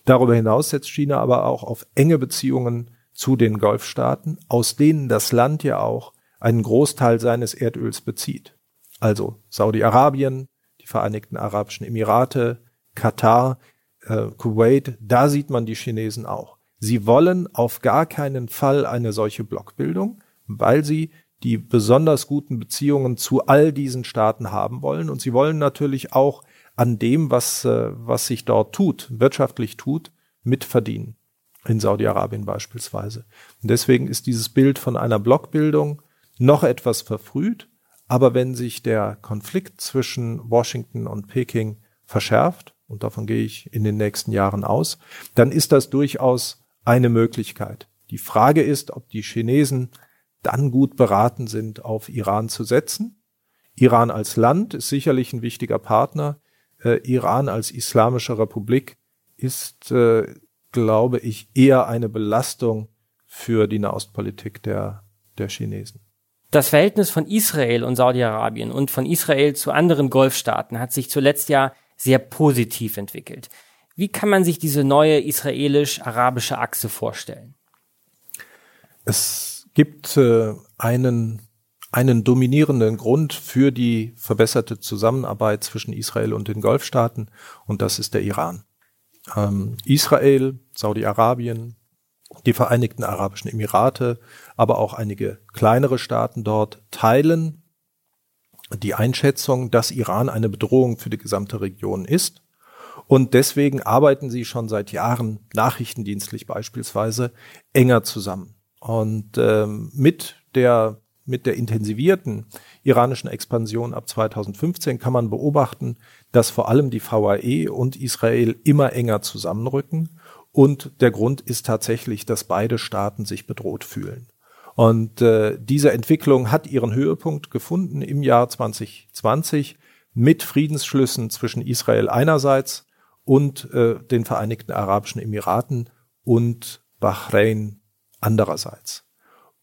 Darüber hinaus setzt China aber auch auf enge Beziehungen zu den Golfstaaten, aus denen das Land ja auch einen Großteil seines Erdöls bezieht. Also Saudi-Arabien, die Vereinigten Arabischen Emirate, Katar, äh, Kuwait, da sieht man die Chinesen auch. Sie wollen auf gar keinen Fall eine solche Blockbildung, weil sie die besonders guten Beziehungen zu all diesen Staaten haben wollen. Und sie wollen natürlich auch an dem, was, äh, was sich dort tut, wirtschaftlich tut, mitverdienen. In Saudi-Arabien beispielsweise. Und deswegen ist dieses Bild von einer Blockbildung noch etwas verfrüht. Aber wenn sich der Konflikt zwischen Washington und Peking verschärft, und davon gehe ich in den nächsten Jahren aus, dann ist das durchaus eine Möglichkeit. Die Frage ist, ob die Chinesen dann gut beraten sind, auf Iran zu setzen. Iran als Land ist sicherlich ein wichtiger Partner. Äh, Iran als Islamische Republik ist, äh, glaube ich, eher eine Belastung für die Nahostpolitik der, der Chinesen. Das Verhältnis von Israel und Saudi-Arabien und von Israel zu anderen Golfstaaten hat sich zuletzt ja sehr positiv entwickelt. Wie kann man sich diese neue israelisch-arabische Achse vorstellen? Es gibt äh, einen, einen dominierenden Grund für die verbesserte Zusammenarbeit zwischen Israel und den Golfstaaten und das ist der Iran. Ähm, Israel, Saudi-Arabien, die Vereinigten Arabischen Emirate, aber auch einige kleinere Staaten dort teilen die Einschätzung, dass Iran eine Bedrohung für die gesamte Region ist. Und deswegen arbeiten sie schon seit Jahren nachrichtendienstlich beispielsweise enger zusammen. Und ähm, mit der mit der intensivierten iranischen Expansion ab 2015 kann man beobachten, dass vor allem die VAE und Israel immer enger zusammenrücken. Und der Grund ist tatsächlich, dass beide Staaten sich bedroht fühlen. Und äh, diese Entwicklung hat ihren Höhepunkt gefunden im Jahr 2020 mit Friedensschlüssen zwischen Israel einerseits und äh, den Vereinigten Arabischen Emiraten und Bahrain andererseits.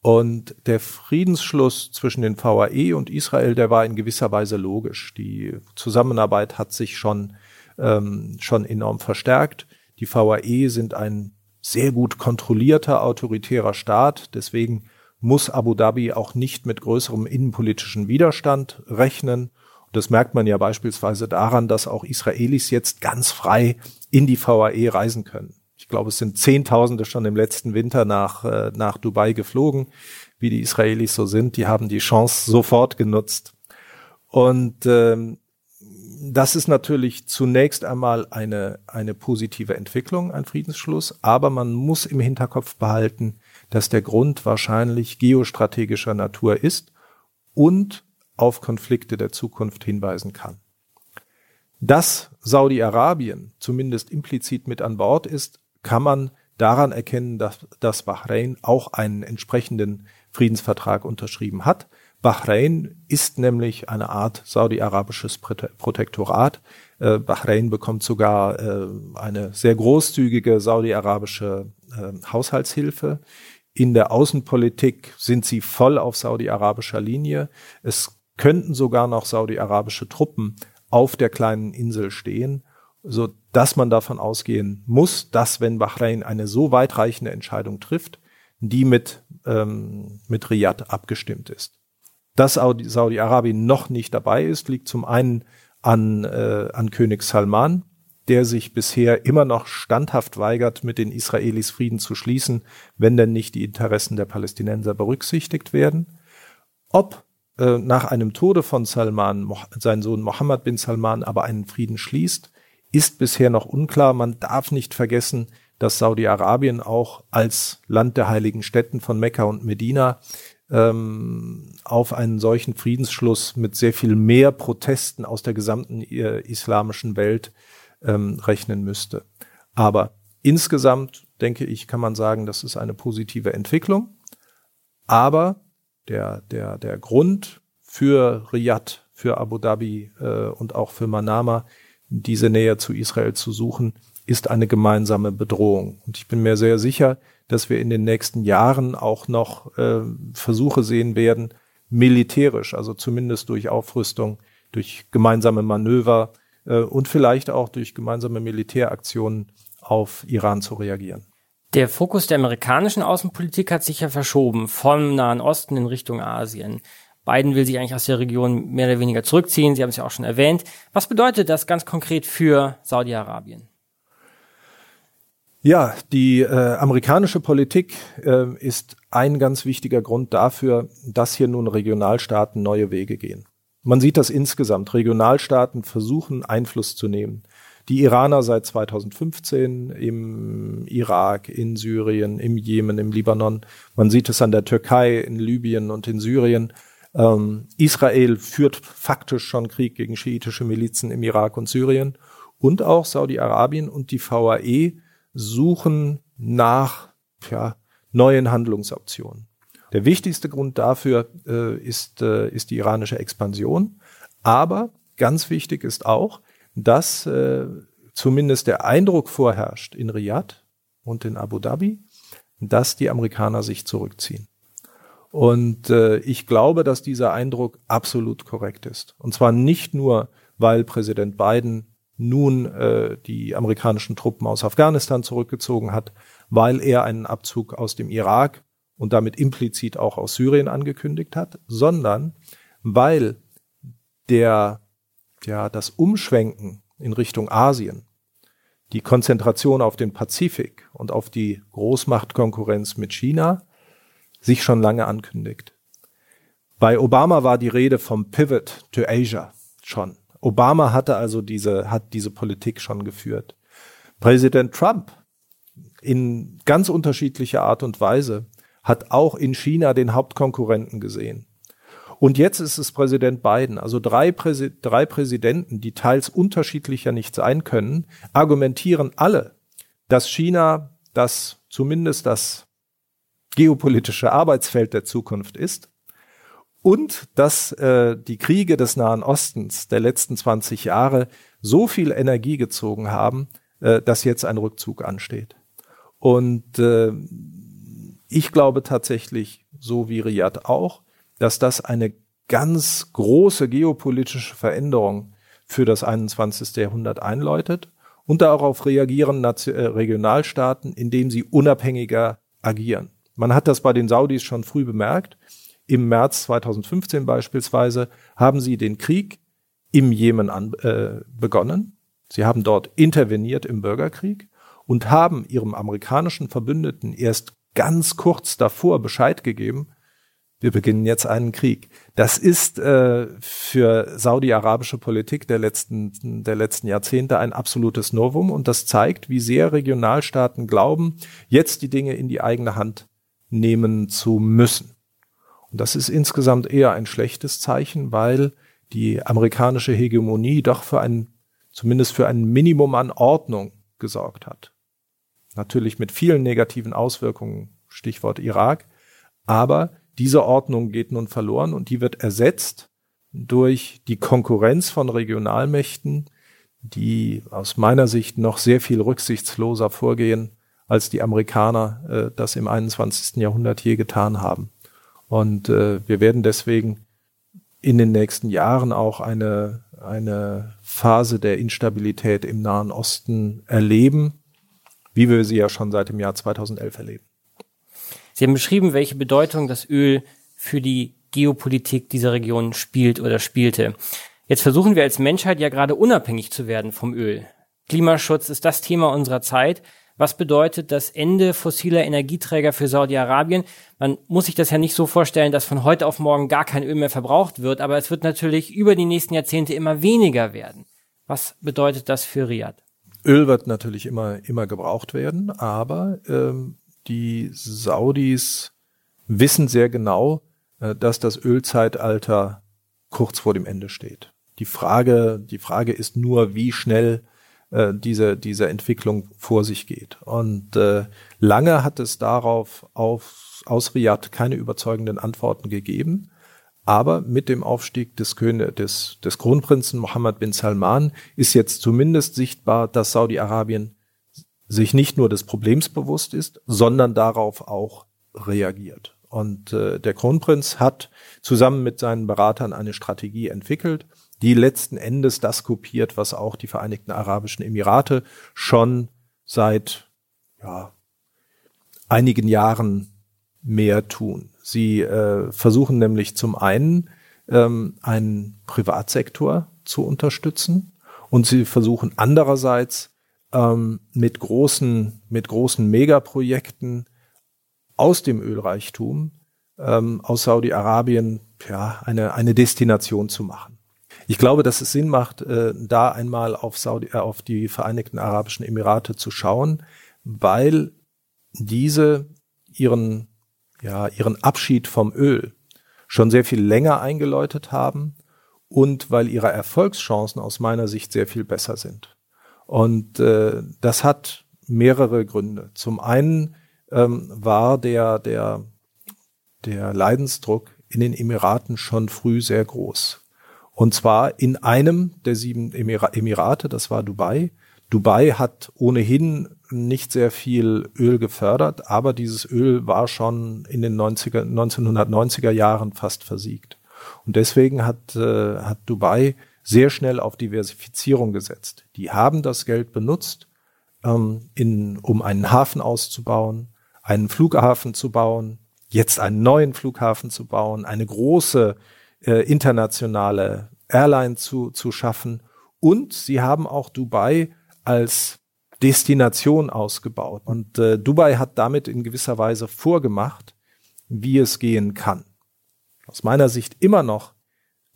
Und der Friedensschluss zwischen den VAE und Israel, der war in gewisser Weise logisch. Die Zusammenarbeit hat sich schon, ähm, schon enorm verstärkt. Die VAE sind ein sehr gut kontrollierter autoritärer Staat. Deswegen muss Abu Dhabi auch nicht mit größerem innenpolitischen Widerstand rechnen. Das merkt man ja beispielsweise daran, dass auch Israelis jetzt ganz frei in die VAE reisen können. Ich glaube, es sind Zehntausende schon im letzten Winter nach, äh, nach Dubai geflogen, wie die Israelis so sind. Die haben die Chance sofort genutzt. Und ähm, das ist natürlich zunächst einmal eine, eine positive Entwicklung, ein Friedensschluss, aber man muss im Hinterkopf behalten, dass der Grund wahrscheinlich geostrategischer Natur ist und auf Konflikte der Zukunft hinweisen kann. Dass Saudi-Arabien zumindest implizit mit an Bord ist, kann man daran erkennen, dass, dass Bahrain auch einen entsprechenden Friedensvertrag unterschrieben hat. Bahrain ist nämlich eine Art saudi-arabisches Protektorat. Äh, Bahrain bekommt sogar äh, eine sehr großzügige saudi-arabische äh, Haushaltshilfe. In der Außenpolitik sind sie voll auf saudi-arabischer Linie. Es könnten sogar noch saudi-arabische Truppen auf der kleinen Insel stehen, so dass man davon ausgehen muss, dass wenn Bahrain eine so weitreichende Entscheidung trifft, die mit, ähm, mit Riyadh abgestimmt ist. Dass Saudi-Arabien noch nicht dabei ist, liegt zum einen an, äh, an König Salman, der sich bisher immer noch standhaft weigert, mit den Israelis Frieden zu schließen, wenn denn nicht die Interessen der Palästinenser berücksichtigt werden. Ob äh, nach einem Tode von Salman sein Sohn Mohammed bin Salman aber einen Frieden schließt, ist bisher noch unklar. Man darf nicht vergessen, dass Saudi-Arabien auch als Land der heiligen Städten von Mekka und Medina ähm, auf einen solchen Friedensschluss mit sehr viel mehr Protesten aus der gesamten äh, islamischen Welt ähm, rechnen müsste. Aber insgesamt denke ich, kann man sagen, das ist eine positive Entwicklung. Aber der, der, der Grund für Riyadh, für Abu Dhabi äh, und auch für Manama, diese Nähe zu Israel zu suchen, ist eine gemeinsame Bedrohung. Und ich bin mir sehr sicher, dass wir in den nächsten Jahren auch noch äh, Versuche sehen werden, militärisch, also zumindest durch Aufrüstung, durch gemeinsame Manöver äh, und vielleicht auch durch gemeinsame Militäraktionen auf Iran zu reagieren. Der Fokus der amerikanischen Außenpolitik hat sich ja verschoben vom Nahen Osten in Richtung Asien. Biden will sich eigentlich aus der Region mehr oder weniger zurückziehen. Sie haben es ja auch schon erwähnt. Was bedeutet das ganz konkret für Saudi-Arabien? Ja, die äh, amerikanische Politik äh, ist ein ganz wichtiger Grund dafür, dass hier nun Regionalstaaten neue Wege gehen. Man sieht das insgesamt. Regionalstaaten versuchen Einfluss zu nehmen. Die Iraner seit 2015 im Irak, in Syrien, im Jemen, im Libanon. Man sieht es an der Türkei, in Libyen und in Syrien. Ähm, Israel führt faktisch schon Krieg gegen schiitische Milizen im Irak und Syrien. Und auch Saudi-Arabien und die VAE suchen nach ja, neuen Handlungsoptionen. Der wichtigste Grund dafür äh, ist, äh, ist die iranische Expansion. Aber ganz wichtig ist auch, dass äh, zumindest der Eindruck vorherrscht in Riyadh und in Abu Dhabi, dass die Amerikaner sich zurückziehen. Und äh, ich glaube, dass dieser Eindruck absolut korrekt ist. Und zwar nicht nur, weil Präsident Biden nun äh, die amerikanischen Truppen aus Afghanistan zurückgezogen hat, weil er einen Abzug aus dem Irak und damit implizit auch aus Syrien angekündigt hat, sondern weil der, ja, das Umschwenken in Richtung Asien, die Konzentration auf den Pazifik und auf die Großmachtkonkurrenz mit China sich schon lange ankündigt. Bei Obama war die Rede vom Pivot to Asia schon. Obama hatte also diese, hat diese Politik schon geführt. Präsident Trump in ganz unterschiedlicher Art und Weise hat auch in China den Hauptkonkurrenten gesehen. Und jetzt ist es Präsident Biden, also drei, Präsi drei Präsidenten, die teils unterschiedlicher nicht sein können, argumentieren alle, dass China das zumindest das geopolitische Arbeitsfeld der Zukunft ist und dass äh, die Kriege des Nahen Ostens der letzten 20 Jahre so viel Energie gezogen haben, äh, dass jetzt ein Rückzug ansteht. Und äh, ich glaube tatsächlich, so wie Riyadh auch, dass das eine ganz große geopolitische Veränderung für das 21. Jahrhundert einläutet und darauf reagieren Nation äh, Regionalstaaten, indem sie unabhängiger agieren. Man hat das bei den Saudis schon früh bemerkt. Im März 2015 beispielsweise haben sie den Krieg im Jemen an, äh, begonnen. Sie haben dort interveniert im Bürgerkrieg und haben ihrem amerikanischen Verbündeten erst ganz kurz davor Bescheid gegeben, wir beginnen jetzt einen Krieg. Das ist äh, für saudi-arabische Politik der letzten, der letzten Jahrzehnte ein absolutes Novum und das zeigt, wie sehr Regionalstaaten glauben, jetzt die Dinge in die eigene Hand nehmen zu müssen. Und das ist insgesamt eher ein schlechtes Zeichen, weil die amerikanische Hegemonie doch für ein, zumindest für ein Minimum an Ordnung gesorgt hat. Natürlich mit vielen negativen Auswirkungen, Stichwort Irak, aber diese Ordnung geht nun verloren und die wird ersetzt durch die Konkurrenz von Regionalmächten, die aus meiner Sicht noch sehr viel rücksichtsloser vorgehen, als die Amerikaner äh, das im 21. Jahrhundert je getan haben. Und äh, wir werden deswegen in den nächsten Jahren auch eine, eine Phase der Instabilität im Nahen Osten erleben, wie wir sie ja schon seit dem Jahr 2011 erleben. Sie haben beschrieben, welche Bedeutung das Öl für die Geopolitik dieser Region spielt oder spielte. Jetzt versuchen wir als Menschheit ja gerade unabhängig zu werden vom Öl. Klimaschutz ist das Thema unserer Zeit. Was bedeutet das Ende fossiler Energieträger für Saudi-Arabien? Man muss sich das ja nicht so vorstellen, dass von heute auf morgen gar kein Öl mehr verbraucht wird, aber es wird natürlich über die nächsten Jahrzehnte immer weniger werden. Was bedeutet das für Riyadh? Öl wird natürlich immer, immer gebraucht werden, aber ähm, die Saudis wissen sehr genau, äh, dass das Ölzeitalter kurz vor dem Ende steht. Die Frage, die Frage ist nur, wie schnell äh, diese, diese Entwicklung vor sich geht. Und äh, lange hat es darauf auf, aus Riyadh keine überzeugenden Antworten gegeben. Aber mit dem Aufstieg des, König, des, des Kronprinzen Mohammed bin Salman ist jetzt zumindest sichtbar, dass Saudi-Arabien sich nicht nur des Problems bewusst ist, sondern darauf auch reagiert. Und äh, der Kronprinz hat zusammen mit seinen Beratern eine Strategie entwickelt, die letzten Endes das kopiert, was auch die Vereinigten Arabischen Emirate schon seit ja, einigen Jahren mehr tun. Sie äh, versuchen nämlich zum einen ähm, einen Privatsektor zu unterstützen und sie versuchen andererseits ähm, mit großen, mit großen Megaprojekten aus dem Ölreichtum ähm, aus Saudi-Arabien ja, eine, eine Destination zu machen. Ich glaube, dass es Sinn macht, äh, da einmal auf, Saudi, äh, auf die Vereinigten Arabischen Emirate zu schauen, weil diese ihren, ja, ihren Abschied vom Öl schon sehr viel länger eingeläutet haben und weil ihre Erfolgschancen aus meiner Sicht sehr viel besser sind. Und äh, das hat mehrere Gründe. Zum einen ähm, war der, der, der Leidensdruck in den Emiraten schon früh sehr groß. Und zwar in einem der sieben Emirate, das war Dubai. Dubai hat ohnehin nicht sehr viel Öl gefördert, aber dieses Öl war schon in den 90er, 1990er Jahren fast versiegt. Und deswegen hat, äh, hat Dubai sehr schnell auf Diversifizierung gesetzt. Die haben das Geld benutzt, ähm, in, um einen Hafen auszubauen, einen Flughafen zu bauen, jetzt einen neuen Flughafen zu bauen, eine große äh, internationale Airline zu, zu schaffen. Und sie haben auch Dubai als Destination ausgebaut. Und äh, Dubai hat damit in gewisser Weise vorgemacht, wie es gehen kann. Aus meiner Sicht immer noch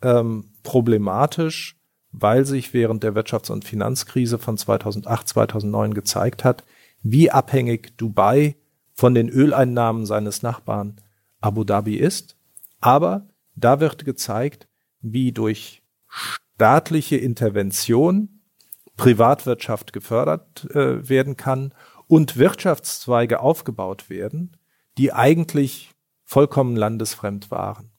ähm, problematisch, weil sich während der Wirtschafts- und Finanzkrise von 2008, 2009 gezeigt hat, wie abhängig Dubai von den Öleinnahmen seines Nachbarn Abu Dhabi ist. Aber da wird gezeigt, wie durch staatliche Intervention Privatwirtschaft gefördert äh, werden kann und Wirtschaftszweige aufgebaut werden, die eigentlich vollkommen landesfremd waren.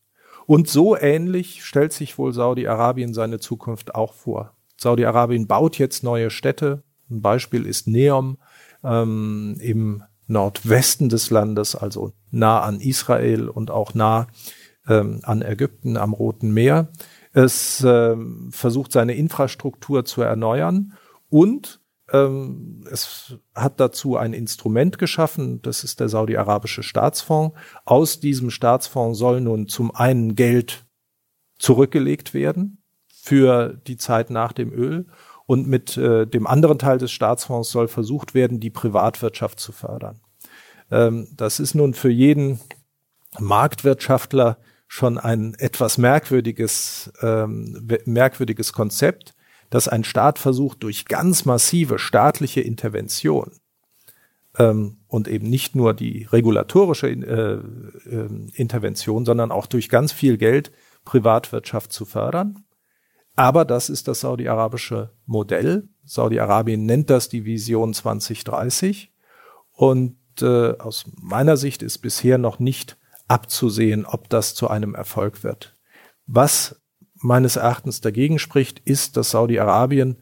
Und so ähnlich stellt sich wohl Saudi-Arabien seine Zukunft auch vor. Saudi-Arabien baut jetzt neue Städte. Ein Beispiel ist Neom ähm, im Nordwesten des Landes, also nah an Israel und auch nah an Ägypten am Roten Meer. Es ähm, versucht seine Infrastruktur zu erneuern und ähm, es hat dazu ein Instrument geschaffen, das ist der saudi-arabische Staatsfonds. Aus diesem Staatsfonds soll nun zum einen Geld zurückgelegt werden für die Zeit nach dem Öl. Und mit äh, dem anderen Teil des Staatsfonds soll versucht werden, die Privatwirtschaft zu fördern. Ähm, das ist nun für jeden Marktwirtschaftler schon ein etwas merkwürdiges, ähm, merkwürdiges Konzept, dass ein Staat versucht, durch ganz massive staatliche Intervention ähm, und eben nicht nur die regulatorische äh, äh, Intervention, sondern auch durch ganz viel Geld Privatwirtschaft zu fördern. Aber das ist das saudi-arabische Modell. Saudi-Arabien nennt das die Vision 2030. Und äh, aus meiner Sicht ist bisher noch nicht abzusehen, ob das zu einem Erfolg wird. Was meines Erachtens dagegen spricht, ist, dass Saudi-Arabien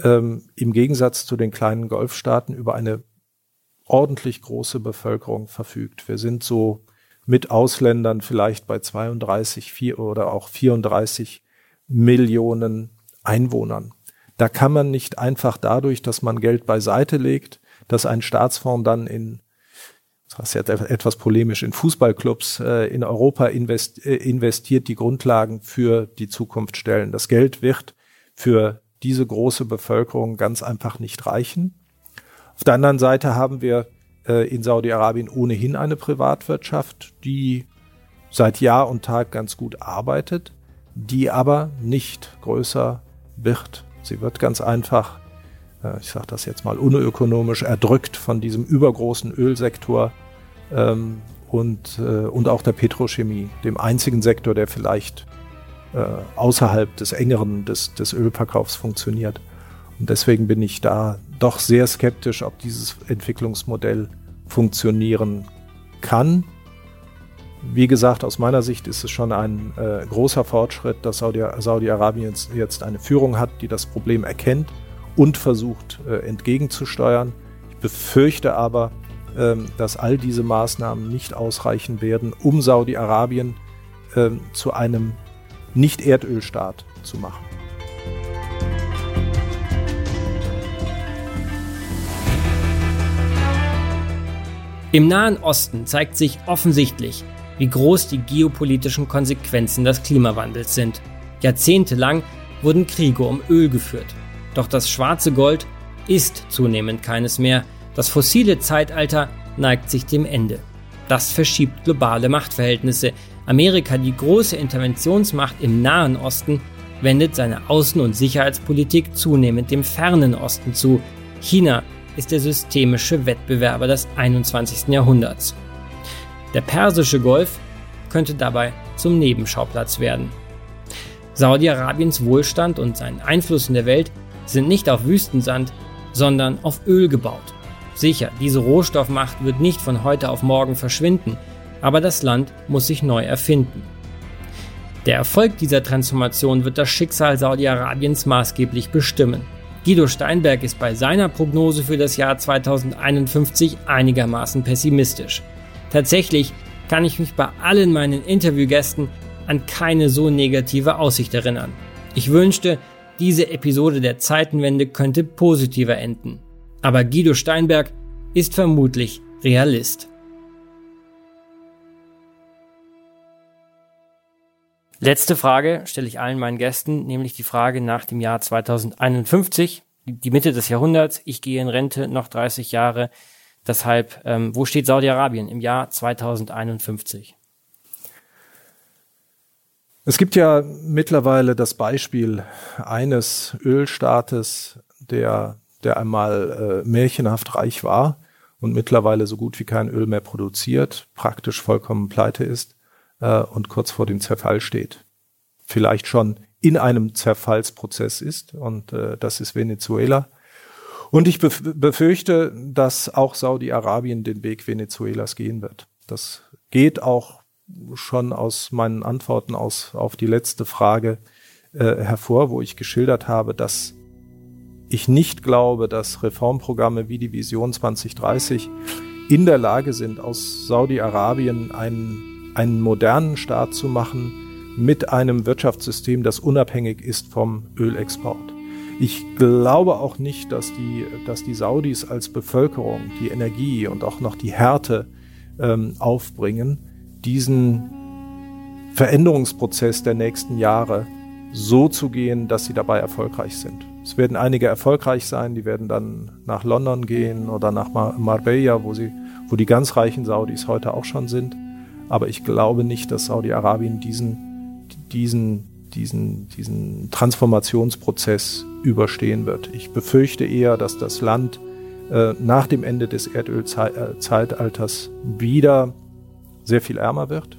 ähm, im Gegensatz zu den kleinen Golfstaaten über eine ordentlich große Bevölkerung verfügt. Wir sind so mit Ausländern vielleicht bei 32 4 oder auch 34 Millionen Einwohnern. Da kann man nicht einfach dadurch, dass man Geld beiseite legt, dass ein Staatsfonds dann in das ist jetzt etwas polemisch, in Fußballclubs äh, in Europa invest, äh, investiert, die Grundlagen für die Zukunft stellen. Das Geld wird für diese große Bevölkerung ganz einfach nicht reichen. Auf der anderen Seite haben wir äh, in Saudi-Arabien ohnehin eine Privatwirtschaft, die seit Jahr und Tag ganz gut arbeitet, die aber nicht größer wird. Sie wird ganz einfach, äh, ich sage das jetzt mal unökonomisch, erdrückt von diesem übergroßen Ölsektor ähm, und, äh, und auch der Petrochemie, dem einzigen Sektor, der vielleicht äh, außerhalb des engeren des, des Ölverkaufs funktioniert. Und deswegen bin ich da doch sehr skeptisch, ob dieses Entwicklungsmodell funktionieren kann. Wie gesagt, aus meiner Sicht ist es schon ein äh, großer Fortschritt, dass Saudi-Arabien jetzt, jetzt, eine Führung hat, die das Problem erkennt und versucht äh, entgegenzusteuern. Ich befürchte aber, dass all diese Maßnahmen nicht ausreichen werden, um Saudi-Arabien ähm, zu einem Nicht-Erdölstaat zu machen. Im Nahen Osten zeigt sich offensichtlich, wie groß die geopolitischen Konsequenzen des Klimawandels sind. Jahrzehntelang wurden Kriege um Öl geführt. Doch das schwarze Gold ist zunehmend keines mehr. Das fossile Zeitalter neigt sich dem Ende. Das verschiebt globale Machtverhältnisse. Amerika, die große Interventionsmacht im Nahen Osten, wendet seine Außen- und Sicherheitspolitik zunehmend dem fernen Osten zu. China ist der systemische Wettbewerber des 21. Jahrhunderts. Der Persische Golf könnte dabei zum Nebenschauplatz werden. Saudi-Arabiens Wohlstand und sein Einfluss in der Welt sind nicht auf Wüstensand, sondern auf Öl gebaut. Sicher, diese Rohstoffmacht wird nicht von heute auf morgen verschwinden, aber das Land muss sich neu erfinden. Der Erfolg dieser Transformation wird das Schicksal Saudi-Arabiens maßgeblich bestimmen. Guido Steinberg ist bei seiner Prognose für das Jahr 2051 einigermaßen pessimistisch. Tatsächlich kann ich mich bei allen meinen Interviewgästen an keine so negative Aussicht erinnern. Ich wünschte, diese Episode der Zeitenwende könnte positiver enden. Aber Guido Steinberg ist vermutlich Realist. Letzte Frage stelle ich allen meinen Gästen, nämlich die Frage nach dem Jahr 2051, die Mitte des Jahrhunderts. Ich gehe in Rente, noch 30 Jahre. Deshalb, ähm, wo steht Saudi-Arabien im Jahr 2051? Es gibt ja mittlerweile das Beispiel eines Ölstaates, der, der einmal äh, märchenhaft reich war und mittlerweile so gut wie kein Öl mehr produziert, praktisch vollkommen pleite ist äh, und kurz vor dem Zerfall steht. Vielleicht schon in einem Zerfallsprozess ist und äh, das ist Venezuela. Und ich befürchte, dass auch Saudi-Arabien den Weg Venezuelas gehen wird. Das geht auch schon aus meinen Antworten aus, auf die letzte Frage äh, hervor, wo ich geschildert habe, dass ich nicht glaube, dass Reformprogramme wie die Vision 2030 in der Lage sind, aus Saudi-Arabien einen einen modernen Staat zu machen mit einem Wirtschaftssystem, das unabhängig ist vom Ölexport. Ich glaube auch nicht, dass die, dass die Saudis als Bevölkerung die Energie und auch noch die Härte ähm, aufbringen, diesen Veränderungsprozess der nächsten Jahre so zu gehen, dass sie dabei erfolgreich sind. Es werden einige erfolgreich sein, die werden dann nach London gehen oder nach Mar Marbella, wo sie, wo die ganz reichen Saudis heute auch schon sind. Aber ich glaube nicht, dass Saudi-Arabien diesen, diesen, diesen, diesen Transformationsprozess überstehen wird. Ich befürchte eher, dass das Land äh, nach dem Ende des Erdölzeitalters wieder sehr viel ärmer wird,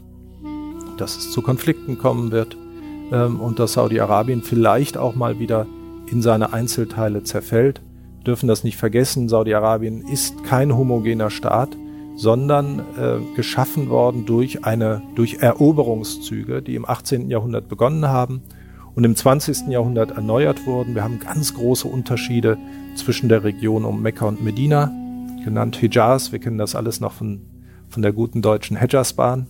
dass es zu Konflikten kommen wird ähm, und dass Saudi-Arabien vielleicht auch mal wieder in seine Einzelteile zerfällt. Wir dürfen das nicht vergessen, Saudi-Arabien ist kein homogener Staat, sondern äh, geschaffen worden durch eine durch Eroberungszüge, die im 18. Jahrhundert begonnen haben und im 20. Jahrhundert erneuert wurden. Wir haben ganz große Unterschiede zwischen der Region um Mekka und Medina, genannt Hijaz. Wir kennen das alles noch von, von der guten deutschen Hejazbahn.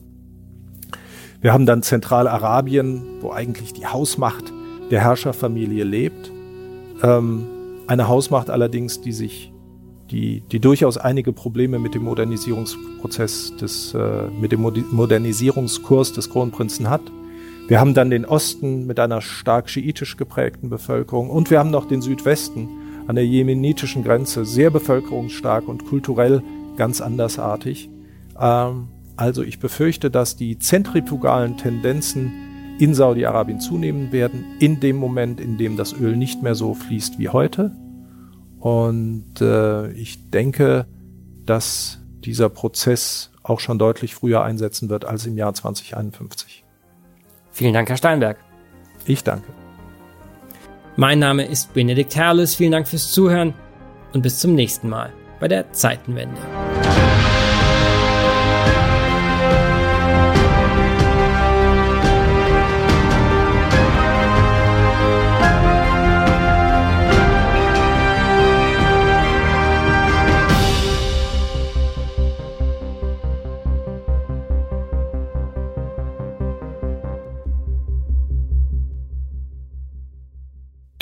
Wir haben dann Zentralarabien, wo eigentlich die Hausmacht der Herrscherfamilie lebt. Ähm, eine Hausmacht allerdings, die sich, die, die durchaus einige Probleme mit dem Modernisierungsprozess des, äh, mit dem Modernisierungskurs des Kronprinzen hat. Wir haben dann den Osten mit einer stark schiitisch geprägten Bevölkerung und wir haben noch den Südwesten an der jemenitischen Grenze, sehr bevölkerungsstark und kulturell ganz andersartig. Ähm, also ich befürchte, dass die zentrifugalen Tendenzen in Saudi-Arabien zunehmen werden, in dem Moment, in dem das Öl nicht mehr so fließt wie heute. Und äh, ich denke, dass dieser Prozess auch schon deutlich früher einsetzen wird als im Jahr 2051. Vielen Dank, Herr Steinberg. Ich danke. Mein Name ist Benedikt Herles. Vielen Dank fürs Zuhören und bis zum nächsten Mal bei der Zeitenwende.